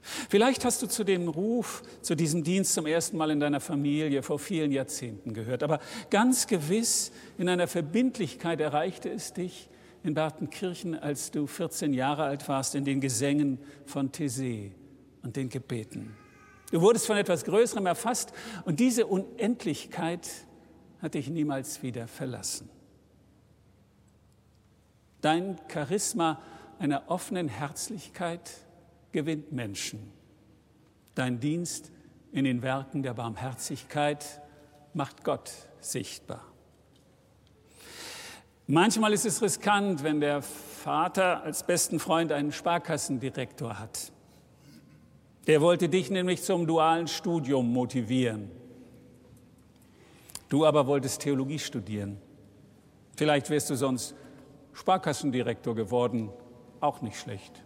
Vielleicht hast du zu dem Ruf, zu diesem Dienst zum ersten Mal in deiner Familie vor vielen Jahrzehnten gehört, aber ganz gewiss in einer Verbindlichkeit erreichte es dich, in Bartenkirchen, als du 14 Jahre alt warst, in den Gesängen von Thésée und den Gebeten. Du wurdest von etwas Größerem erfasst und diese Unendlichkeit hat dich niemals wieder verlassen. Dein Charisma einer offenen Herzlichkeit gewinnt Menschen. Dein Dienst in den Werken der Barmherzigkeit macht Gott sichtbar. Manchmal ist es riskant, wenn der Vater als besten Freund einen Sparkassendirektor hat. Der wollte dich nämlich zum dualen Studium motivieren. Du aber wolltest Theologie studieren. Vielleicht wärst du sonst Sparkassendirektor geworden, auch nicht schlecht.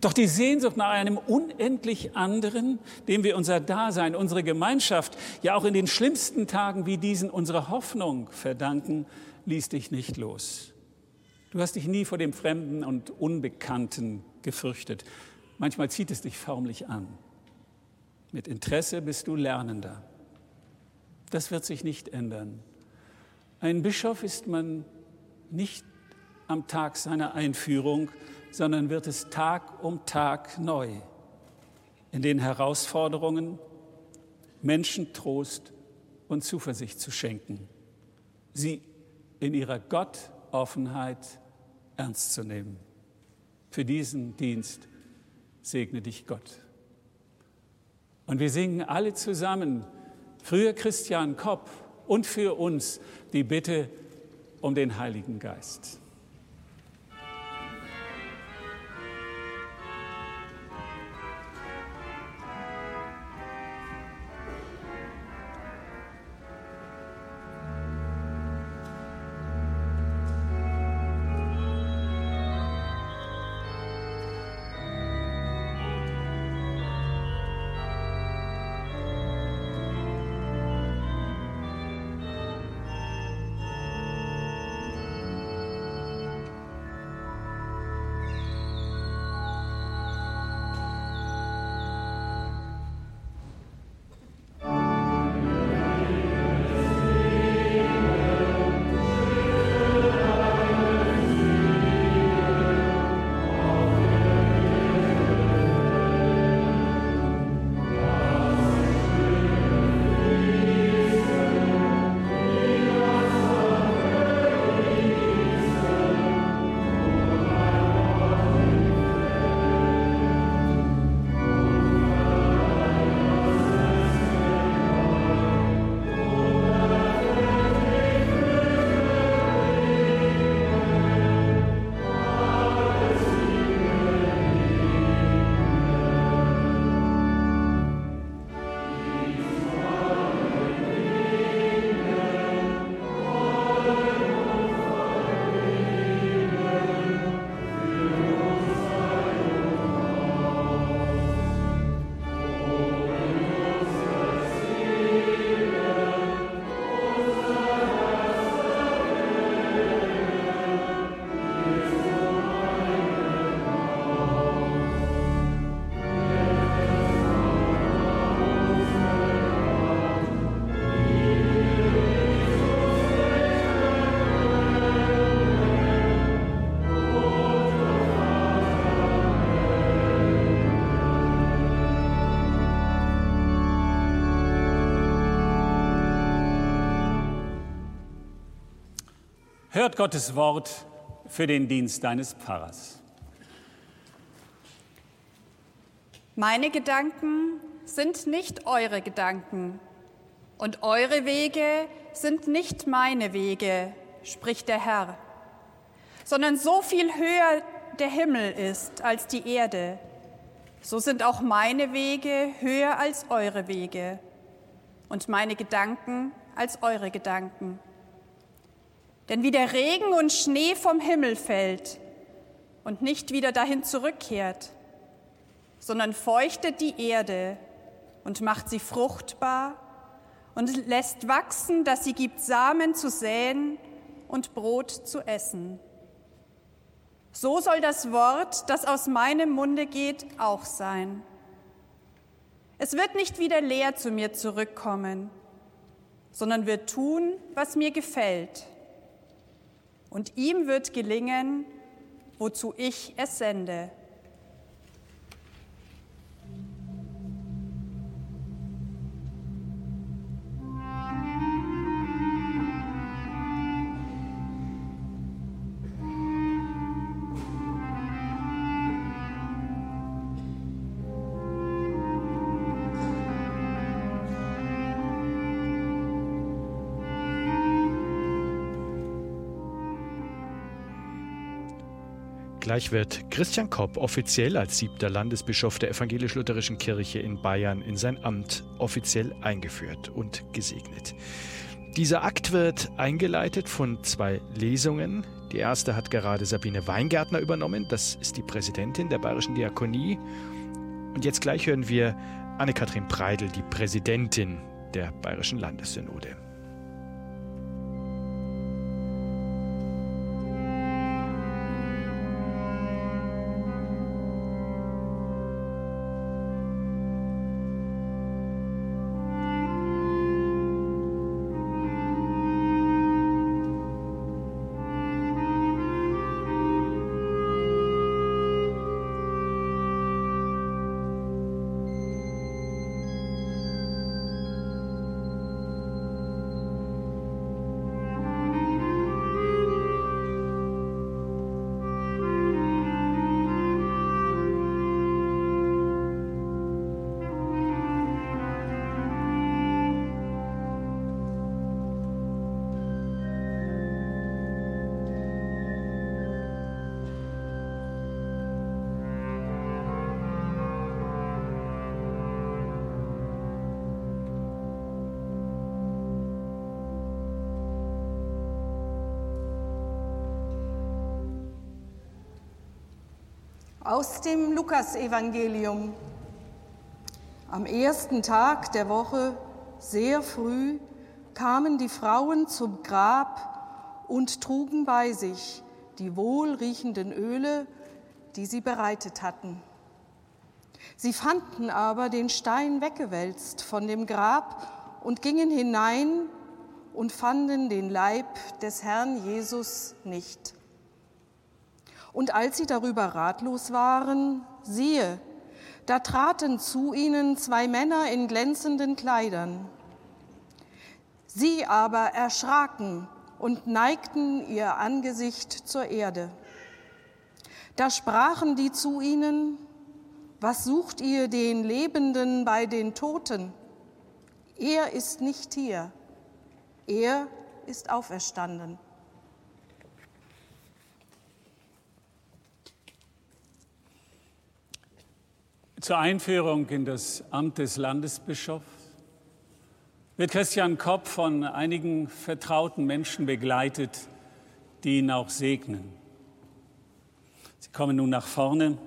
Doch die Sehnsucht nach einem unendlich anderen, dem wir unser Dasein, unsere Gemeinschaft, ja auch in den schlimmsten Tagen wie diesen unsere Hoffnung verdanken, ließ dich nicht los. Du hast dich nie vor dem Fremden und Unbekannten gefürchtet. Manchmal zieht es dich förmlich an. Mit Interesse bist du Lernender. Das wird sich nicht ändern. Ein Bischof ist man nicht am Tag seiner Einführung, sondern wird es Tag um Tag neu. In den Herausforderungen Menschen Trost und Zuversicht zu schenken, sie in ihrer Gottoffenheit ernst zu nehmen. Für diesen Dienst segne dich Gott. Und wir singen alle zusammen, früher Christian Kopp und für uns die Bitte um den Heiligen Geist. Hört Gottes Wort für den Dienst deines Pfarrers. Meine Gedanken sind nicht eure Gedanken und eure Wege sind nicht meine Wege, spricht der Herr, sondern so viel höher der Himmel ist als die Erde, so sind auch meine Wege höher als eure Wege und meine Gedanken als eure Gedanken. Denn wie der Regen und Schnee vom Himmel fällt und nicht wieder dahin zurückkehrt, sondern feuchtet die Erde und macht sie fruchtbar und lässt wachsen, dass sie gibt Samen zu säen und Brot zu essen. So soll das Wort, das aus meinem Munde geht, auch sein. Es wird nicht wieder leer zu mir zurückkommen, sondern wird tun, was mir gefällt. Und ihm wird gelingen, wozu ich es sende. Gleich wird Christian Kopp offiziell als siebter Landesbischof der evangelisch-lutherischen Kirche in Bayern in sein Amt offiziell eingeführt und gesegnet. Dieser Akt wird eingeleitet von zwei Lesungen. Die erste hat gerade Sabine Weingärtner übernommen, das ist die Präsidentin der Bayerischen Diakonie. Und jetzt gleich hören wir Anne-Kathrin Preidel, die Präsidentin der Bayerischen Landessynode. Lukasevangelium. Am ersten Tag der Woche, sehr früh, kamen die Frauen zum Grab und trugen bei sich die wohlriechenden Öle, die sie bereitet hatten. Sie fanden aber den Stein weggewälzt von dem Grab und gingen hinein und fanden den Leib des Herrn Jesus nicht. Und als sie darüber ratlos waren, siehe, da traten zu ihnen zwei Männer in glänzenden Kleidern. Sie aber erschraken und neigten ihr Angesicht zur Erde. Da sprachen die zu ihnen, was sucht ihr den Lebenden bei den Toten? Er ist nicht hier, er ist auferstanden. Zur Einführung in das Amt des Landesbischofs wird Christian Kopp von einigen vertrauten Menschen begleitet, die ihn auch segnen. Sie kommen nun nach vorne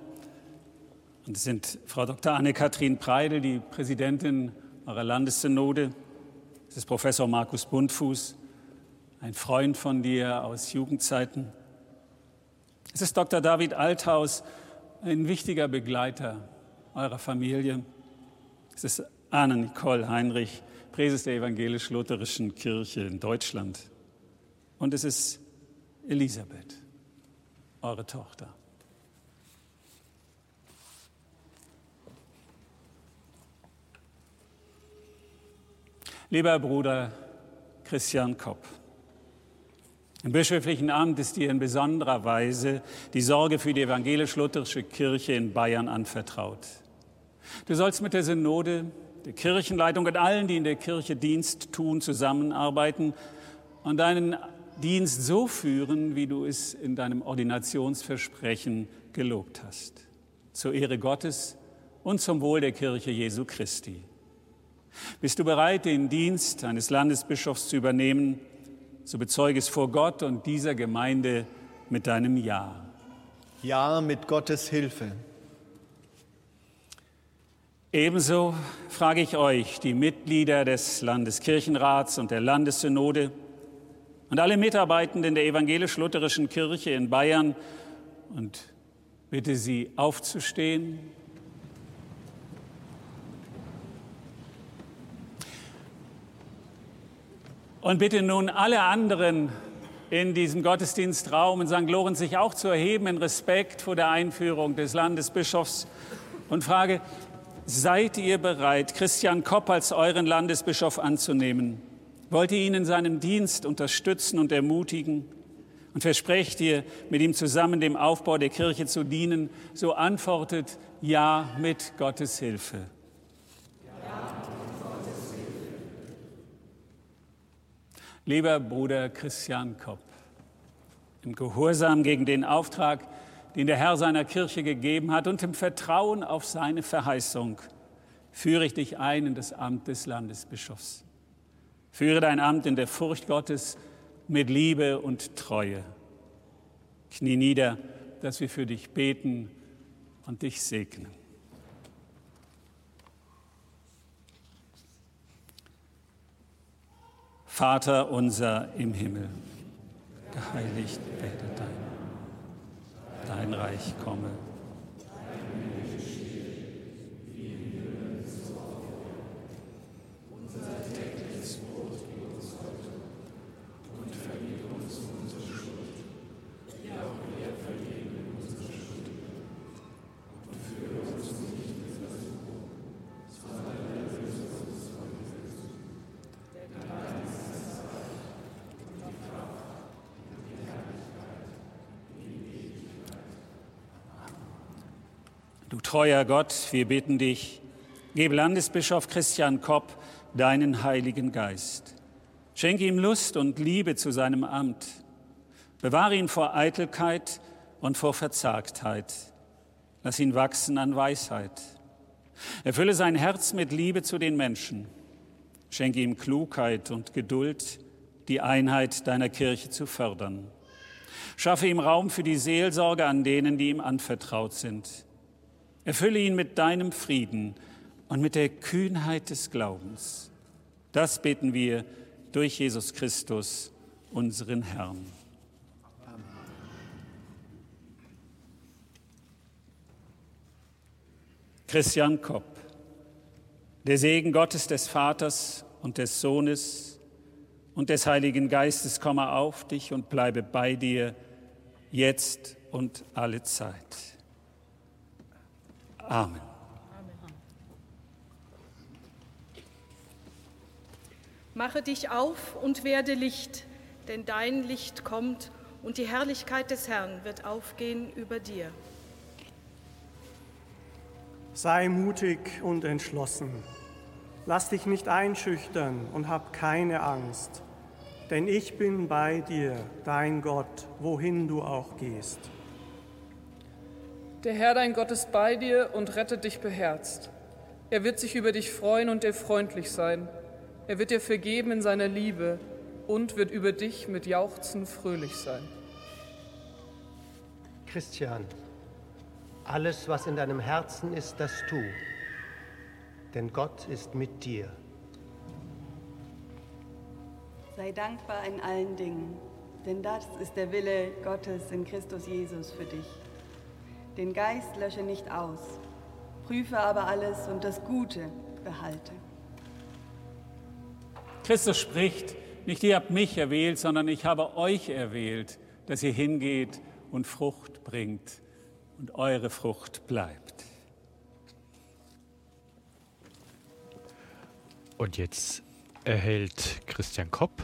und es sind Frau Dr. Anne-Kathrin Preidel, die Präsidentin eurer Landessynode. Es ist Professor Markus Bundfuß, ein Freund von dir aus Jugendzeiten. Es ist Dr. David Althaus, ein wichtiger Begleiter eurer Familie. Es ist Anne-Nicole Heinrich, Präses der evangelisch-lutherischen Kirche in Deutschland. Und es ist Elisabeth, eure Tochter. Lieber Bruder Christian Kopp, Im bischöflichen Amt ist dir in besonderer Weise die Sorge für die evangelisch-lutherische Kirche in Bayern anvertraut. Du sollst mit der Synode, der Kirchenleitung und allen, die in der Kirche Dienst tun, zusammenarbeiten und deinen Dienst so führen, wie du es in deinem Ordinationsversprechen gelobt hast. Zur Ehre Gottes und zum Wohl der Kirche Jesu Christi. Bist du bereit, den Dienst eines Landesbischofs zu übernehmen, so bezeuge es vor Gott und dieser Gemeinde mit deinem Ja. Ja, mit Gottes Hilfe. Ebenso frage ich euch, die Mitglieder des Landeskirchenrats und der Landessynode und alle Mitarbeitenden der evangelisch-lutherischen Kirche in Bayern und bitte sie aufzustehen. Und bitte nun alle anderen in diesem Gottesdienstraum in St. Lorenz sich auch zu erheben in Respekt vor der Einführung des Landesbischofs und frage, seid ihr bereit, Christian Kopp als euren Landesbischof anzunehmen? Wollt ihr ihn in seinem Dienst unterstützen und ermutigen? Und versprecht ihr, mit ihm zusammen dem Aufbau der Kirche zu dienen? So antwortet ja mit Gottes Hilfe. Lieber Bruder Christian Kopp, im Gehorsam gegen den Auftrag, den der Herr seiner Kirche gegeben hat und im Vertrauen auf seine Verheißung, führe ich dich ein in das Amt des Landesbischofs. Führe dein Amt in der Furcht Gottes mit Liebe und Treue. Knie nieder, dass wir für dich beten und dich segnen. Vater unser im Himmel, geheiligt werde dein, dein Reich komme. Treuer Gott, wir bitten dich, gebe Landesbischof Christian Kopp deinen Heiligen Geist. Schenke ihm Lust und Liebe zu seinem Amt. Bewahre ihn vor Eitelkeit und vor Verzagtheit. Lass ihn wachsen an Weisheit. Erfülle sein Herz mit Liebe zu den Menschen. Schenke ihm Klugheit und Geduld, die Einheit deiner Kirche zu fördern. Schaffe ihm Raum für die Seelsorge an denen, die ihm anvertraut sind. Erfülle ihn mit deinem Frieden und mit der Kühnheit des Glaubens. Das beten wir durch Jesus Christus, unseren Herrn. Christian Kopp, der Segen Gottes des Vaters und des Sohnes und des Heiligen Geistes komme auf dich und bleibe bei dir jetzt und alle Zeit. Amen. Mache dich auf und werde Licht, denn dein Licht kommt und die Herrlichkeit des Herrn wird aufgehen über dir. Sei mutig und entschlossen. Lass dich nicht einschüchtern und hab keine Angst, denn ich bin bei dir, dein Gott, wohin du auch gehst. Der Herr dein Gott ist bei dir und rettet dich beherzt. Er wird sich über dich freuen und dir freundlich sein. Er wird dir vergeben in seiner Liebe und wird über dich mit Jauchzen fröhlich sein. Christian, alles, was in deinem Herzen ist, das tu, denn Gott ist mit dir. Sei dankbar in allen Dingen, denn das ist der Wille Gottes in Christus Jesus für dich. Den Geist lösche nicht aus, prüfe aber alles und das Gute behalte. Christus spricht, nicht ihr habt mich erwählt, sondern ich habe euch erwählt, dass ihr hingeht und Frucht bringt und eure Frucht bleibt. Und jetzt erhält Christian Kopp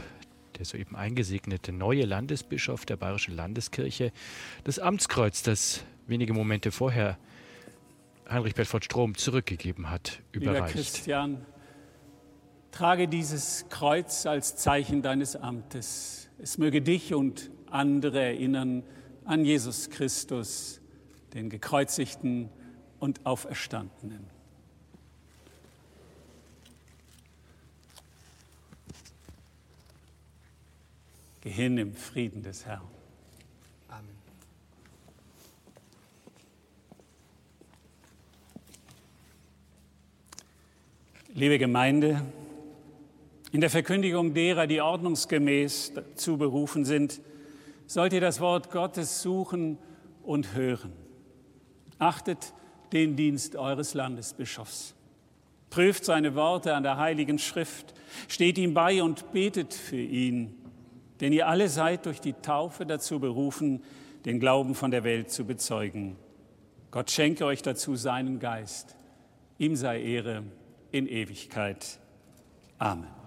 der soeben eingesegnete neue Landesbischof der Bayerischen Landeskirche, das Amtskreuz, das wenige Momente vorher Heinrich Bedford Strom zurückgegeben hat, überreicht. Lieber Christian, trage dieses Kreuz als Zeichen deines Amtes. Es möge dich und andere erinnern an Jesus Christus, den gekreuzigten und auferstandenen. Geh hin im Frieden des Herrn. Liebe Gemeinde, in der Verkündigung derer, die ordnungsgemäß dazu berufen sind, sollt ihr das Wort Gottes suchen und hören. Achtet den Dienst eures Landesbischofs. Prüft seine Worte an der Heiligen Schrift, steht ihm bei und betet für ihn, denn ihr alle seid durch die Taufe dazu berufen, den Glauben von der Welt zu bezeugen. Gott schenke euch dazu seinen Geist. Ihm sei Ehre in Ewigkeit. Amen.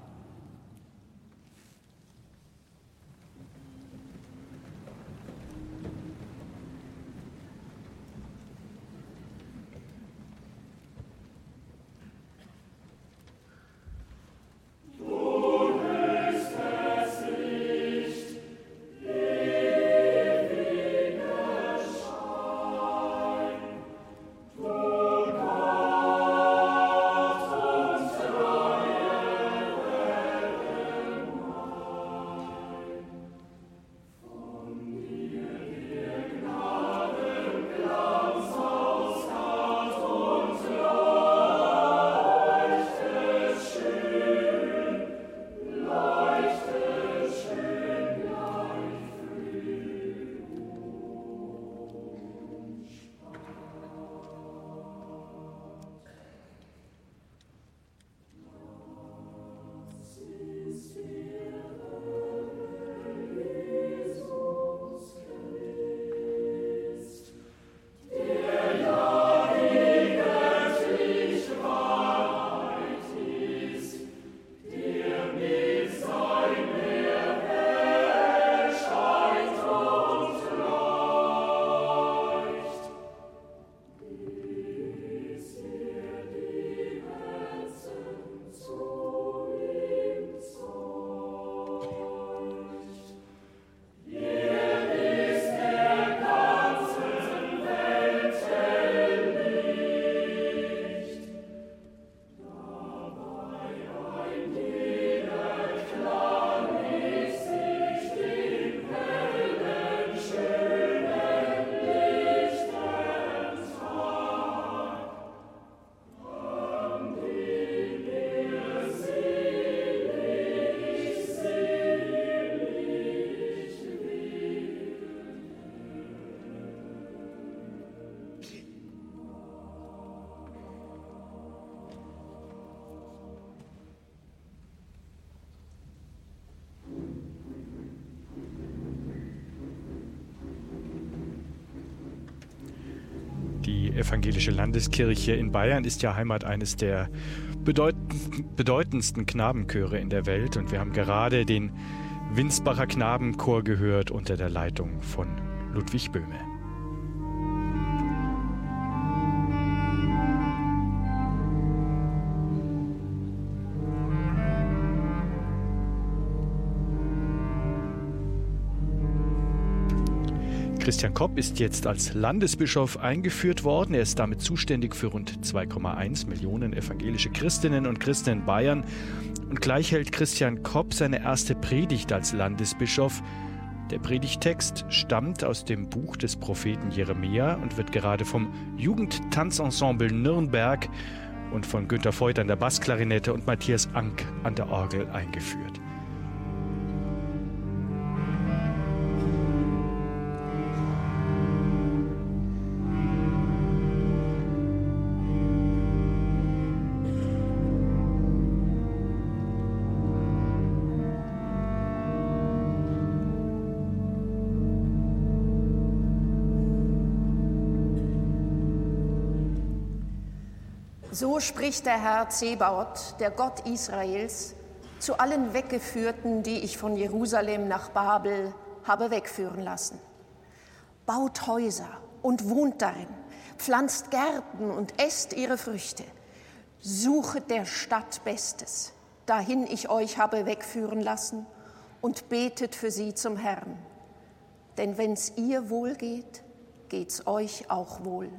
Evangelische Landeskirche in Bayern ist ja Heimat eines der bedeutendsten Knabenchöre in der Welt und wir haben gerade den Winsbacher Knabenchor gehört unter der Leitung von Ludwig Böhme. Christian Kopp ist jetzt als Landesbischof eingeführt worden. Er ist damit zuständig für rund 2,1 Millionen evangelische Christinnen und Christen in Bayern. Und gleich hält Christian Kopp seine erste Predigt als Landesbischof. Der Predigtext stammt aus dem Buch des Propheten Jeremia und wird gerade vom Jugendtanzensemble Nürnberg und von Günter Voigt an der Bassklarinette und Matthias Ank an der Orgel eingeführt. So spricht der Herr Zebaoth, der Gott Israels, zu allen Weggeführten, die ich von Jerusalem nach Babel habe wegführen lassen. Baut Häuser und wohnt darin, pflanzt Gärten und esst ihre Früchte. Suchet der Stadt Bestes, dahin ich euch habe wegführen lassen, und betet für sie zum Herrn. Denn wenn's ihr wohl geht, geht's euch auch wohl.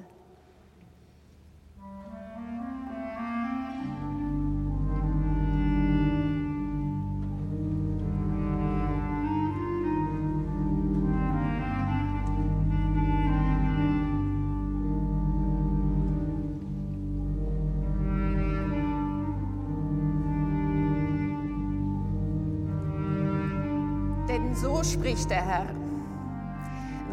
Spricht der Herr.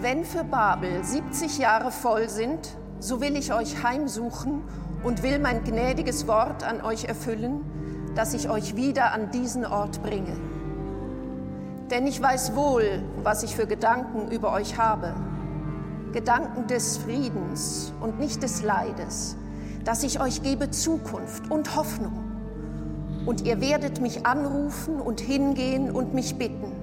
Wenn für Babel 70 Jahre voll sind, so will ich euch heimsuchen und will mein gnädiges Wort an euch erfüllen, dass ich euch wieder an diesen Ort bringe. Denn ich weiß wohl, was ich für Gedanken über euch habe. Gedanken des Friedens und nicht des Leides, dass ich euch gebe Zukunft und Hoffnung. Und ihr werdet mich anrufen und hingehen und mich bitten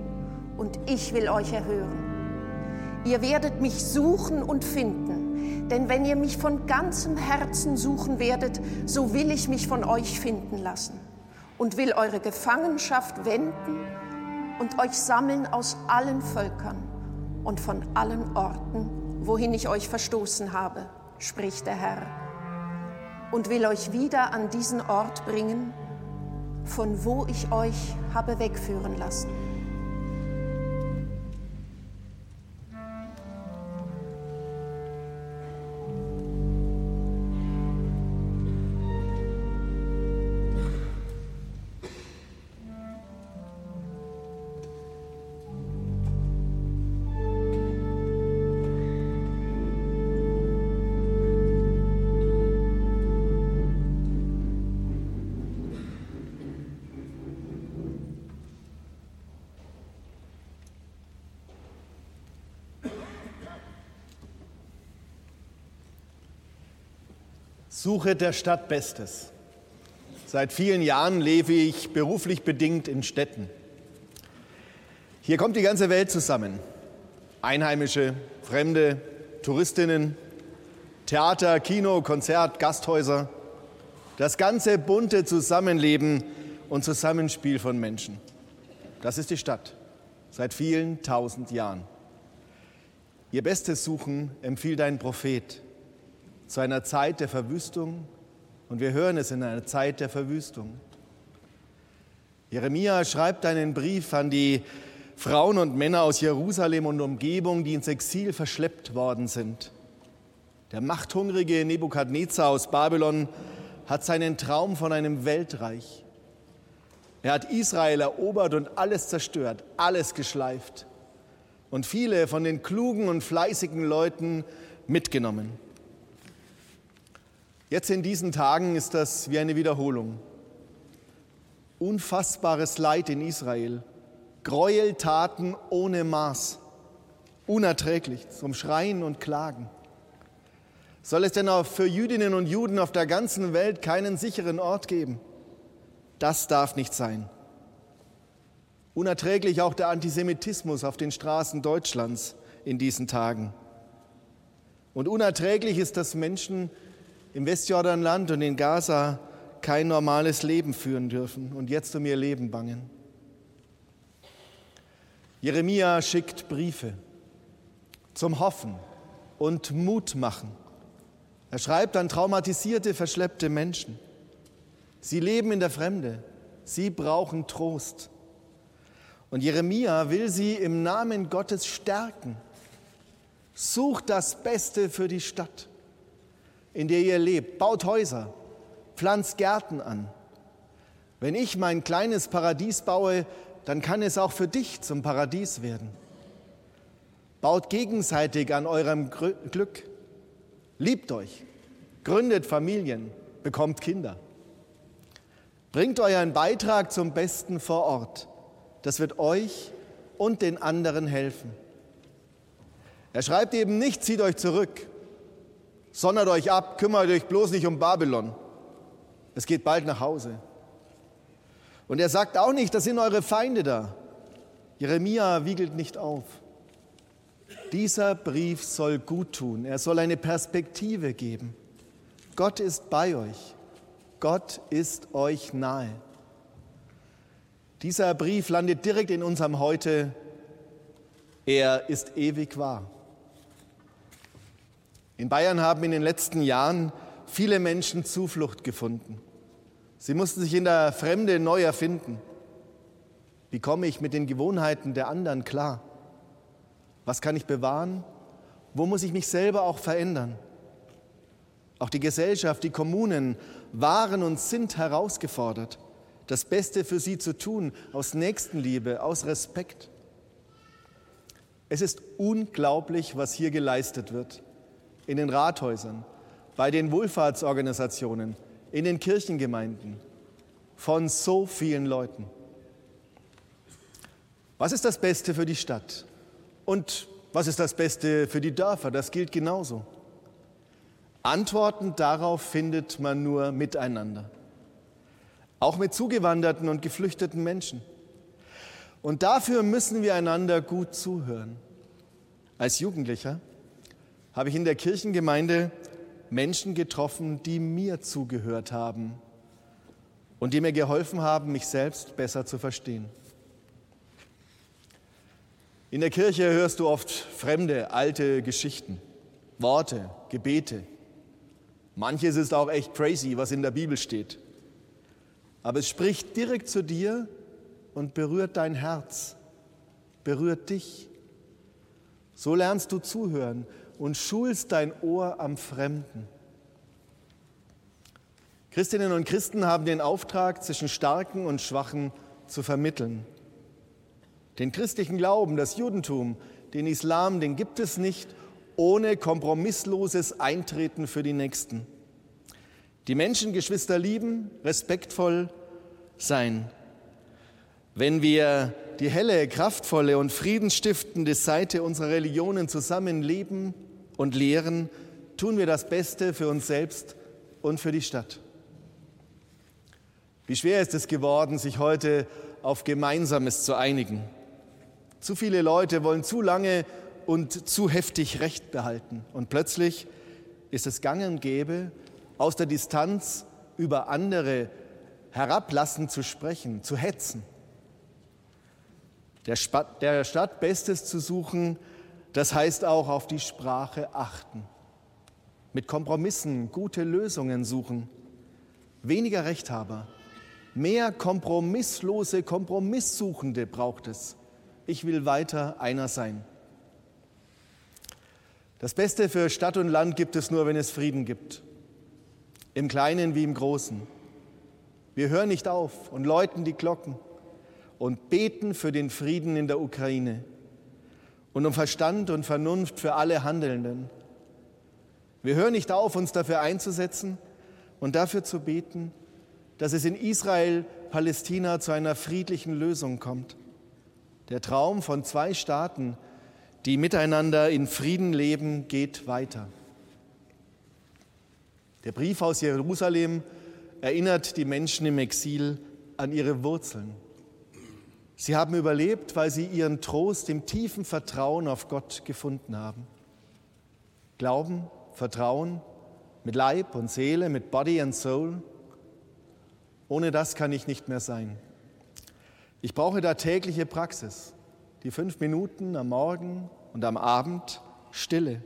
und ich will euch erhören. Ihr werdet mich suchen und finden, denn wenn ihr mich von ganzem Herzen suchen werdet, so will ich mich von euch finden lassen und will eure Gefangenschaft wenden und euch sammeln aus allen Völkern und von allen Orten, wohin ich euch verstoßen habe, spricht der Herr, und will euch wieder an diesen Ort bringen, von wo ich euch habe wegführen lassen. Suche der Stadt Bestes. Seit vielen Jahren lebe ich beruflich bedingt in Städten. Hier kommt die ganze Welt zusammen. Einheimische, Fremde, Touristinnen, Theater, Kino, Konzert, Gasthäuser. Das ganze bunte Zusammenleben und Zusammenspiel von Menschen. Das ist die Stadt seit vielen tausend Jahren. Ihr Bestes suchen empfiehlt ein Prophet zu einer Zeit der Verwüstung und wir hören es in einer Zeit der Verwüstung. Jeremia schreibt einen Brief an die Frauen und Männer aus Jerusalem und Umgebung, die ins Exil verschleppt worden sind. Der machthungrige Nebukadnezar aus Babylon hat seinen Traum von einem Weltreich. Er hat Israel erobert und alles zerstört, alles geschleift und viele von den klugen und fleißigen Leuten mitgenommen. Jetzt in diesen Tagen ist das wie eine Wiederholung. Unfassbares Leid in Israel, Gräueltaten ohne Maß, unerträglich zum Schreien und Klagen. Soll es denn auch für Jüdinnen und Juden auf der ganzen Welt keinen sicheren Ort geben? Das darf nicht sein. Unerträglich auch der Antisemitismus auf den Straßen Deutschlands in diesen Tagen. Und unerträglich ist, dass Menschen im Westjordanland und in Gaza kein normales Leben führen dürfen und jetzt um ihr Leben bangen. Jeremia schickt Briefe zum Hoffen und Mut machen. Er schreibt an traumatisierte, verschleppte Menschen. Sie leben in der Fremde. Sie brauchen Trost. Und Jeremia will sie im Namen Gottes stärken. Sucht das Beste für die Stadt in der ihr lebt. Baut Häuser, pflanzt Gärten an. Wenn ich mein kleines Paradies baue, dann kann es auch für dich zum Paradies werden. Baut gegenseitig an eurem Glück. Liebt euch, gründet Familien, bekommt Kinder. Bringt euren Beitrag zum Besten vor Ort. Das wird euch und den anderen helfen. Er schreibt eben nicht, zieht euch zurück, Sondert euch ab, kümmert euch bloß nicht um Babylon. Es geht bald nach Hause. Und er sagt auch nicht, das sind eure Feinde da. Jeremia wiegelt nicht auf. Dieser Brief soll gut tun. Er soll eine Perspektive geben. Gott ist bei euch. Gott ist euch nahe. Dieser Brief landet direkt in unserem Heute. Er ist ewig wahr. In Bayern haben in den letzten Jahren viele Menschen Zuflucht gefunden. Sie mussten sich in der Fremde neu erfinden. Wie komme ich mit den Gewohnheiten der anderen klar? Was kann ich bewahren? Wo muss ich mich selber auch verändern? Auch die Gesellschaft, die Kommunen waren und sind herausgefordert, das Beste für sie zu tun, aus Nächstenliebe, aus Respekt. Es ist unglaublich, was hier geleistet wird. In den Rathäusern, bei den Wohlfahrtsorganisationen, in den Kirchengemeinden, von so vielen Leuten. Was ist das Beste für die Stadt? Und was ist das Beste für die Dörfer? Das gilt genauso. Antworten darauf findet man nur miteinander. Auch mit zugewanderten und geflüchteten Menschen. Und dafür müssen wir einander gut zuhören. Als Jugendlicher habe ich in der Kirchengemeinde Menschen getroffen, die mir zugehört haben und die mir geholfen haben, mich selbst besser zu verstehen. In der Kirche hörst du oft fremde, alte Geschichten, Worte, Gebete. Manches ist auch echt crazy, was in der Bibel steht. Aber es spricht direkt zu dir und berührt dein Herz, berührt dich. So lernst du zuhören und schulst dein Ohr am Fremden. Christinnen und Christen haben den Auftrag, zwischen Starken und Schwachen zu vermitteln. Den christlichen Glauben, das Judentum, den Islam, den gibt es nicht ohne kompromissloses Eintreten für die Nächsten. Die Menschen, Geschwister lieben, respektvoll sein. Wenn wir die helle, kraftvolle und friedensstiftende Seite unserer Religionen zusammenleben und lehren, tun wir das Beste für uns selbst und für die Stadt. Wie schwer ist es geworden, sich heute auf Gemeinsames zu einigen. Zu viele Leute wollen zu lange und zu heftig Recht behalten. Und plötzlich ist es gang und gäbe, aus der Distanz über andere herablassend zu sprechen, zu hetzen. Der, Stadt, der Stadt Bestes zu suchen, das heißt auch auf die Sprache achten. Mit Kompromissen gute Lösungen suchen. Weniger Rechthaber, mehr kompromisslose Kompromisssuchende braucht es ich will weiter einer sein. Das Beste für Stadt und Land gibt es nur, wenn es Frieden gibt. Im Kleinen wie im Großen. Wir hören nicht auf und läuten die Glocken und beten für den Frieden in der Ukraine und um Verstand und Vernunft für alle Handelnden. Wir hören nicht auf, uns dafür einzusetzen und dafür zu beten, dass es in Israel, Palästina zu einer friedlichen Lösung kommt. Der Traum von zwei Staaten, die miteinander in Frieden leben, geht weiter. Der Brief aus Jerusalem erinnert die Menschen im Exil an ihre Wurzeln. Sie haben überlebt, weil sie ihren Trost im tiefen Vertrauen auf Gott gefunden haben. Glauben, Vertrauen mit Leib und Seele, mit Body and Soul. Ohne das kann ich nicht mehr sein. Ich brauche da tägliche Praxis, die fünf Minuten am Morgen und am Abend Stille,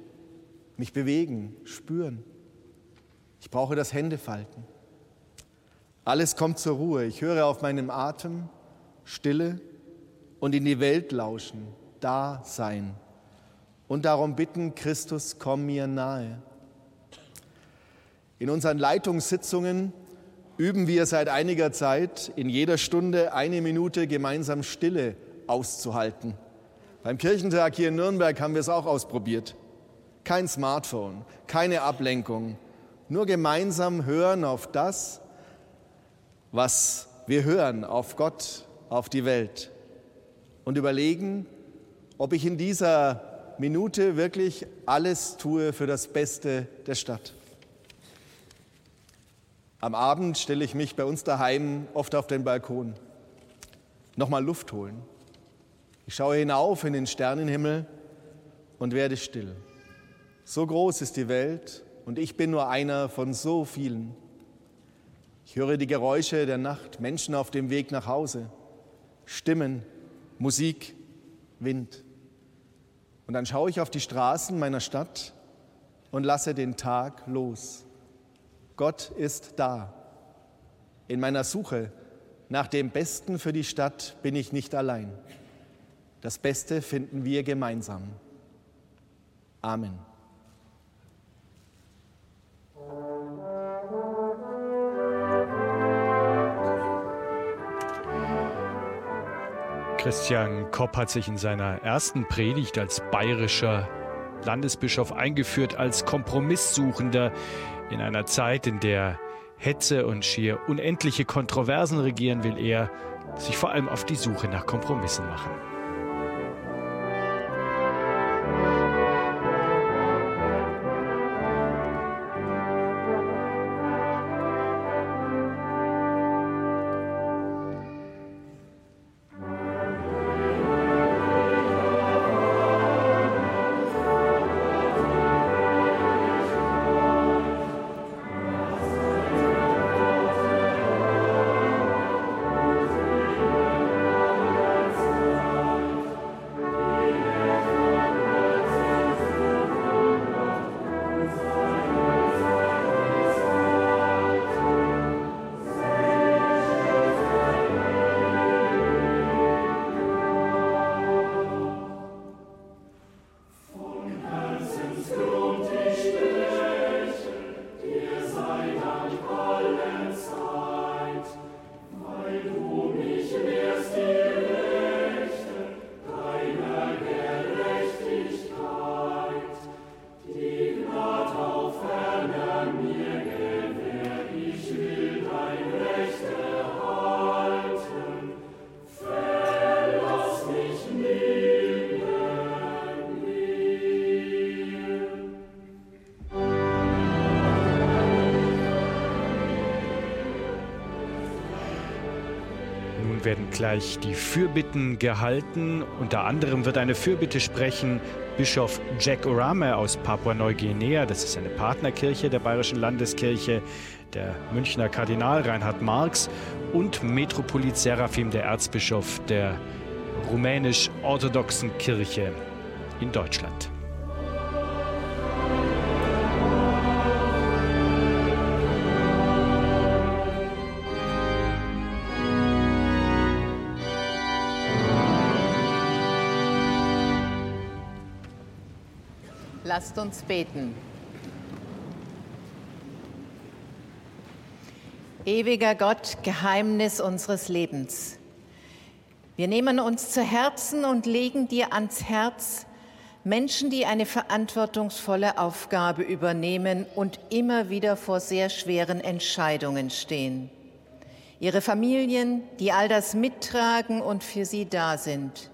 mich bewegen, spüren. Ich brauche das Händefalten. Alles kommt zur Ruhe. Ich höre auf meinem Atem Stille und in die Welt lauschen, da sein und darum bitten, Christus, komm mir nahe. In unseren Leitungssitzungen üben wir seit einiger Zeit in jeder Stunde eine Minute gemeinsam Stille auszuhalten. Beim Kirchentag hier in Nürnberg haben wir es auch ausprobiert. Kein Smartphone, keine Ablenkung, nur gemeinsam hören auf das, was wir hören, auf Gott, auf die Welt und überlegen, ob ich in dieser Minute wirklich alles tue für das Beste der Stadt. Am Abend stelle ich mich bei uns daheim oft auf den Balkon nochmal Luft holen. Ich schaue hinauf in den Sternenhimmel und werde still. So groß ist die Welt und ich bin nur einer von so vielen. Ich höre die Geräusche der Nacht, Menschen auf dem Weg nach Hause, Stimmen, Musik, Wind. Und dann schaue ich auf die Straßen meiner Stadt und lasse den Tag los. Gott ist da. In meiner Suche nach dem Besten für die Stadt bin ich nicht allein. Das Beste finden wir gemeinsam. Amen. Christian Kopp hat sich in seiner ersten Predigt als bayerischer Landesbischof eingeführt, als Kompromisssuchender in einer Zeit, in der Hetze und schier unendliche Kontroversen regieren, will er sich vor allem auf die Suche nach Kompromissen machen. Gleich die Fürbitten gehalten. Unter anderem wird eine Fürbitte sprechen Bischof Jack Orame aus Papua-Neuguinea. Das ist eine Partnerkirche der Bayerischen Landeskirche, der Münchner Kardinal Reinhard Marx und Metropolit Seraphim, der Erzbischof der rumänisch-orthodoxen Kirche in Deutschland. Lasst uns beten. Ewiger Gott, Geheimnis unseres Lebens. Wir nehmen uns zu Herzen und legen dir ans Herz Menschen, die eine verantwortungsvolle Aufgabe übernehmen und immer wieder vor sehr schweren Entscheidungen stehen. Ihre Familien, die all das mittragen und für sie da sind.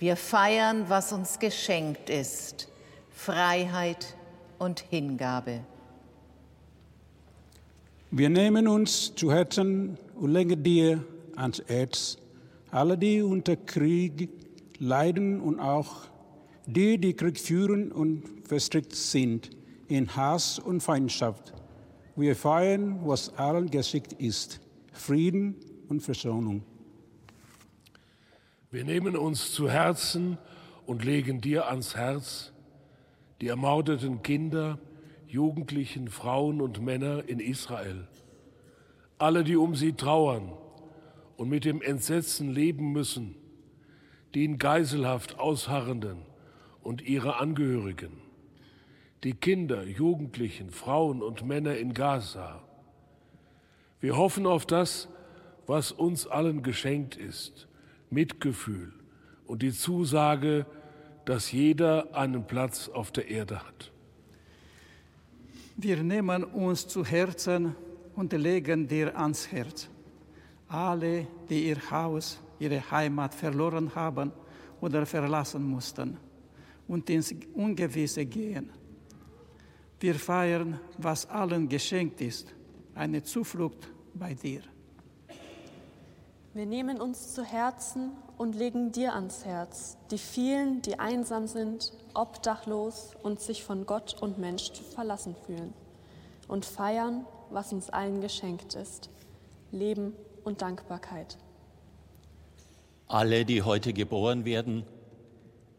Wir feiern, was uns geschenkt ist. Freiheit und Hingabe. Wir nehmen uns zu Herzen und legen dir ans Herz alle, die unter Krieg leiden und auch die, die Krieg führen und verstrickt sind in Hass und Feindschaft. Wir feiern, was allen geschickt ist, Frieden und Versöhnung. Wir nehmen uns zu Herzen und legen dir ans Herz die ermordeten Kinder, Jugendlichen, Frauen und Männer in Israel, alle, die um sie trauern und mit dem Entsetzen leben müssen, die in Geiselhaft ausharrenden und ihre Angehörigen, die Kinder, Jugendlichen, Frauen und Männer in Gaza. Wir hoffen auf das, was uns allen geschenkt ist, Mitgefühl und die Zusage, dass jeder einen Platz auf der Erde hat. Wir nehmen uns zu Herzen und legen dir ans Herz. Alle, die ihr Haus, ihre Heimat verloren haben oder verlassen mussten und ins Ungewisse gehen. Wir feiern, was allen geschenkt ist, eine Zuflucht bei dir. Wir nehmen uns zu Herzen und legen dir ans Herz, die vielen, die einsam sind, obdachlos und sich von Gott und Mensch verlassen fühlen und feiern, was uns allen geschenkt ist, Leben und Dankbarkeit. Alle, die heute geboren werden,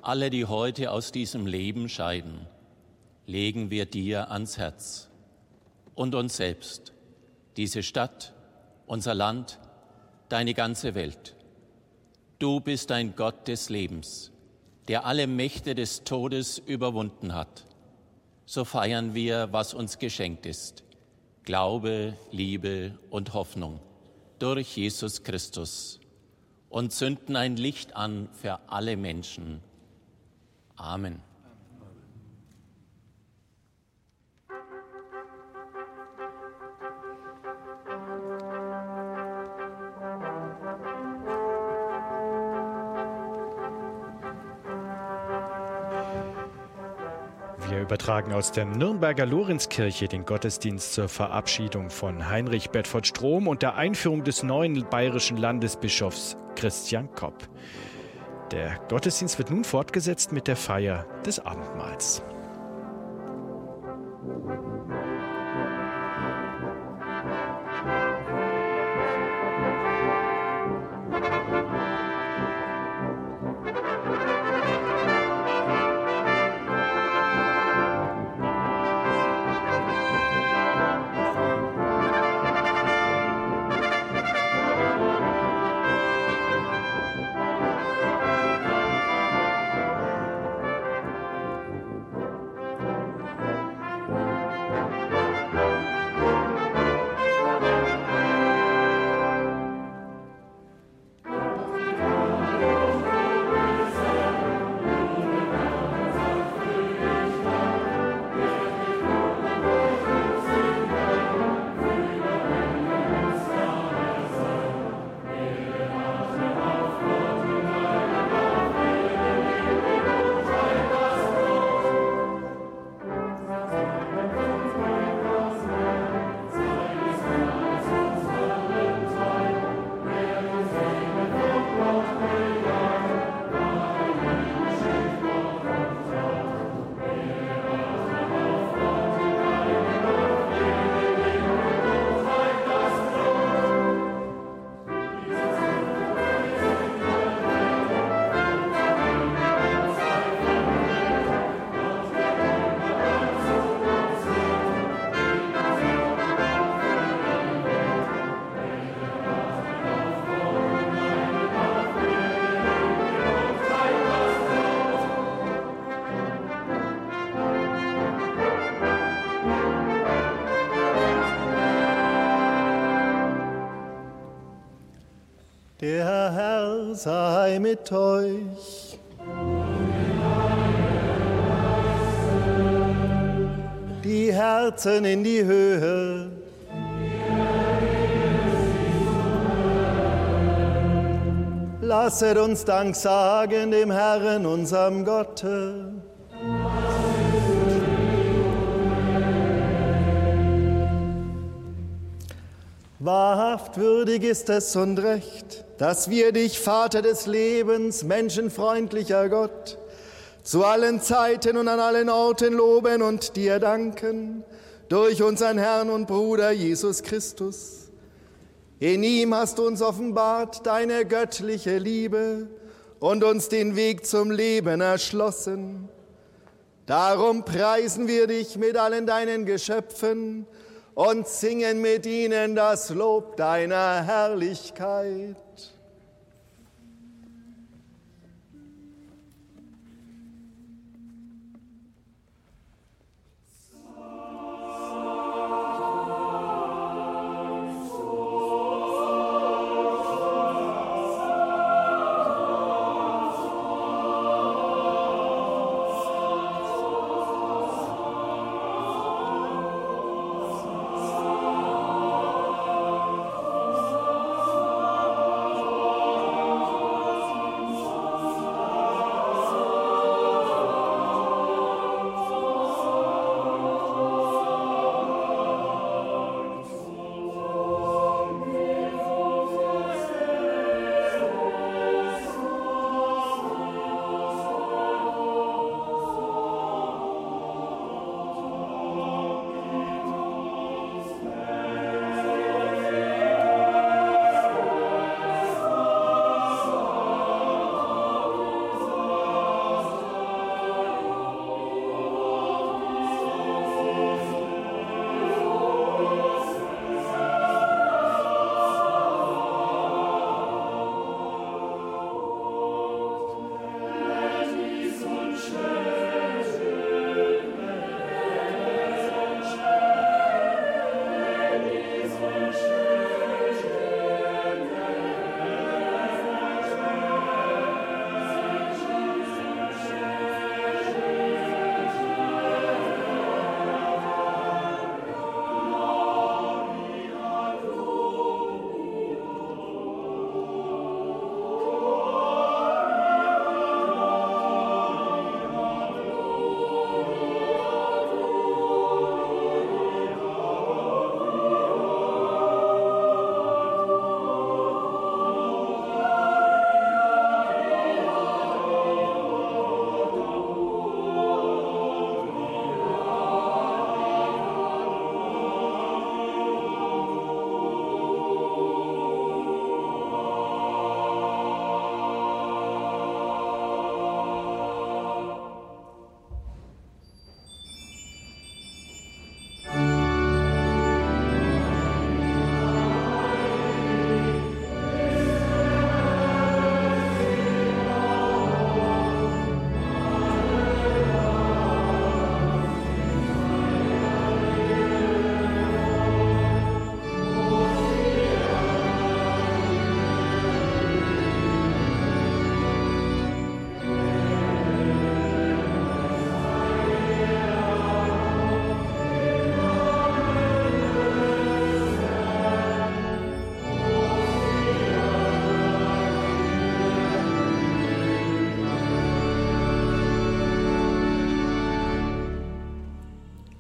alle, die heute aus diesem Leben scheiden, legen wir dir ans Herz und uns selbst, diese Stadt, unser Land, deine ganze Welt. Du bist ein Gott des Lebens, der alle Mächte des Todes überwunden hat. So feiern wir, was uns geschenkt ist. Glaube, Liebe und Hoffnung durch Jesus Christus und zünden ein Licht an für alle Menschen. Amen. Übertragen aus der Nürnberger Lorenzkirche den Gottesdienst zur Verabschiedung von Heinrich Bedford Strom und der Einführung des neuen bayerischen Landesbischofs Christian Kopp. Der Gottesdienst wird nun fortgesetzt mit der Feier des Abendmahls. Mit euch. Die Herzen in die Höhe. Lasset uns Dank sagen dem Herrn, unserem Gott. Wahrhaft würdig ist es und recht, dass wir dich, Vater des Lebens, menschenfreundlicher Gott, zu allen Zeiten und an allen Orten loben und dir danken, durch unseren Herrn und Bruder Jesus Christus. In ihm hast du uns offenbart deine göttliche Liebe und uns den Weg zum Leben erschlossen. Darum preisen wir dich mit allen deinen Geschöpfen, und singen mit ihnen das Lob deiner Herrlichkeit.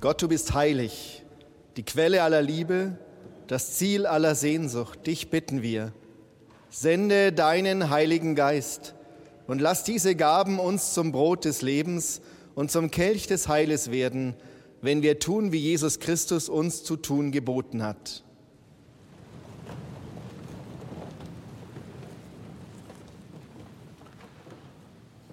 Gott, du bist heilig, die Quelle aller Liebe, das Ziel aller Sehnsucht. Dich bitten wir. Sende deinen Heiligen Geist und lass diese Gaben uns zum Brot des Lebens und zum Kelch des Heiles werden, wenn wir tun, wie Jesus Christus uns zu tun geboten hat.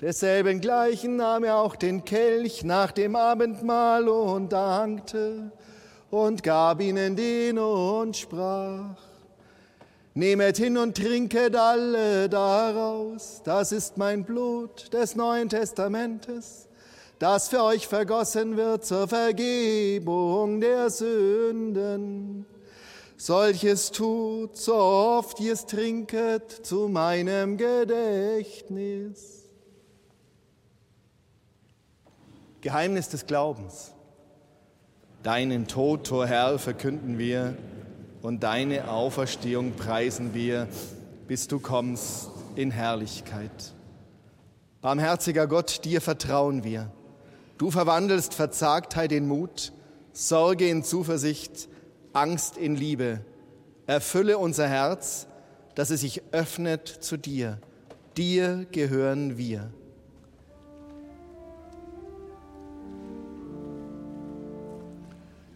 Desselben gleichen nahm er auch den Kelch nach dem Abendmahl und dankte und gab ihnen den und sprach, Nehmet hin und trinket alle daraus, das ist mein Blut des Neuen Testamentes, das für euch vergossen wird zur Vergebung der Sünden. Solches tut, so oft ihr es trinket, zu meinem Gedächtnis. Geheimnis des Glaubens. Deinen Tod, o Herr, verkünden wir und deine Auferstehung preisen wir, bis du kommst in Herrlichkeit. Barmherziger Gott, dir vertrauen wir. Du verwandelst Verzagtheit in Mut, Sorge in Zuversicht, Angst in Liebe. Erfülle unser Herz, dass es sich öffnet zu dir. Dir gehören wir.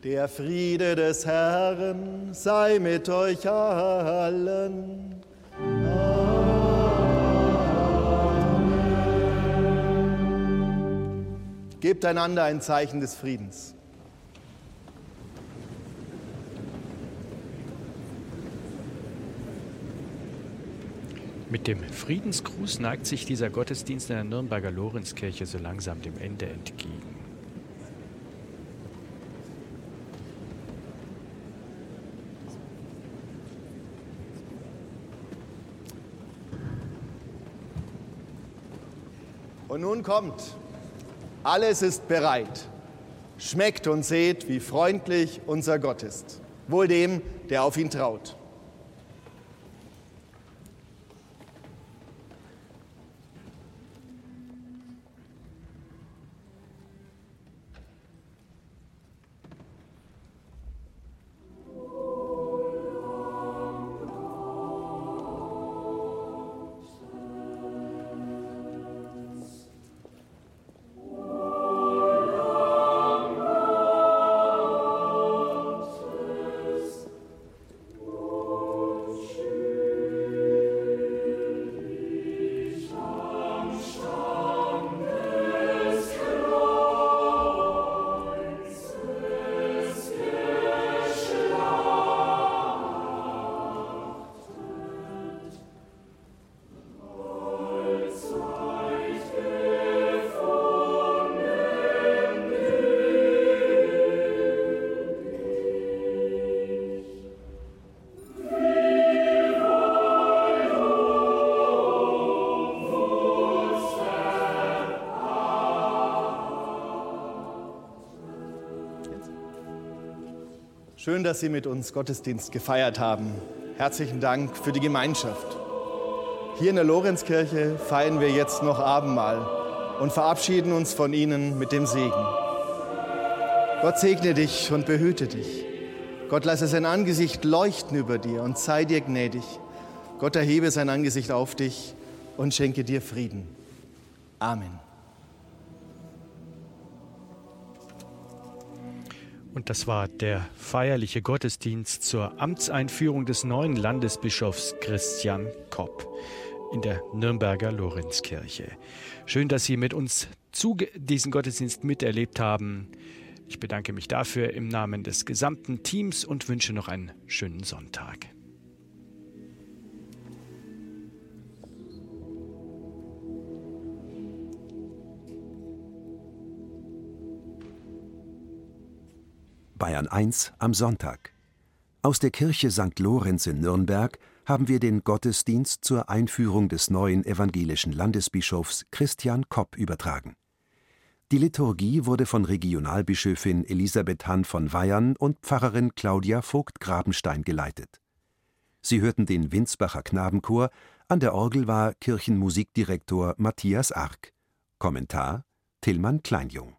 Der Friede des Herrn sei mit euch allen. Amen. Gebt einander ein Zeichen des Friedens. Mit dem Friedensgruß neigt sich dieser Gottesdienst in der Nürnberger Lorenzkirche so langsam dem Ende entgegen. Und nun kommt, alles ist bereit. Schmeckt und seht, wie freundlich unser Gott ist. Wohl dem, der auf ihn traut. Schön, dass Sie mit uns Gottesdienst gefeiert haben. Herzlichen Dank für die Gemeinschaft. Hier in der Lorenzkirche feiern wir jetzt noch Abendmahl und verabschieden uns von Ihnen mit dem Segen. Gott segne dich und behüte dich. Gott lasse sein Angesicht leuchten über dir und sei dir gnädig. Gott erhebe sein Angesicht auf dich und schenke dir Frieden. Amen. Und das war der feierliche Gottesdienst zur Amtseinführung des neuen Landesbischofs Christian Kopp in der Nürnberger Lorenzkirche. Schön, dass Sie mit uns zu diesen Gottesdienst miterlebt haben. Ich bedanke mich dafür im Namen des gesamten Teams und wünsche noch einen schönen Sonntag. Bayern 1 am Sonntag. Aus der Kirche St. Lorenz in Nürnberg haben wir den Gottesdienst zur Einführung des neuen evangelischen Landesbischofs Christian Kopp übertragen. Die Liturgie wurde von Regionalbischöfin Elisabeth Hann von Weyern und Pfarrerin Claudia Vogt-Grabenstein geleitet. Sie hörten den Winsbacher Knabenchor, an der Orgel war Kirchenmusikdirektor Matthias Arck. Kommentar Tillmann Kleinjung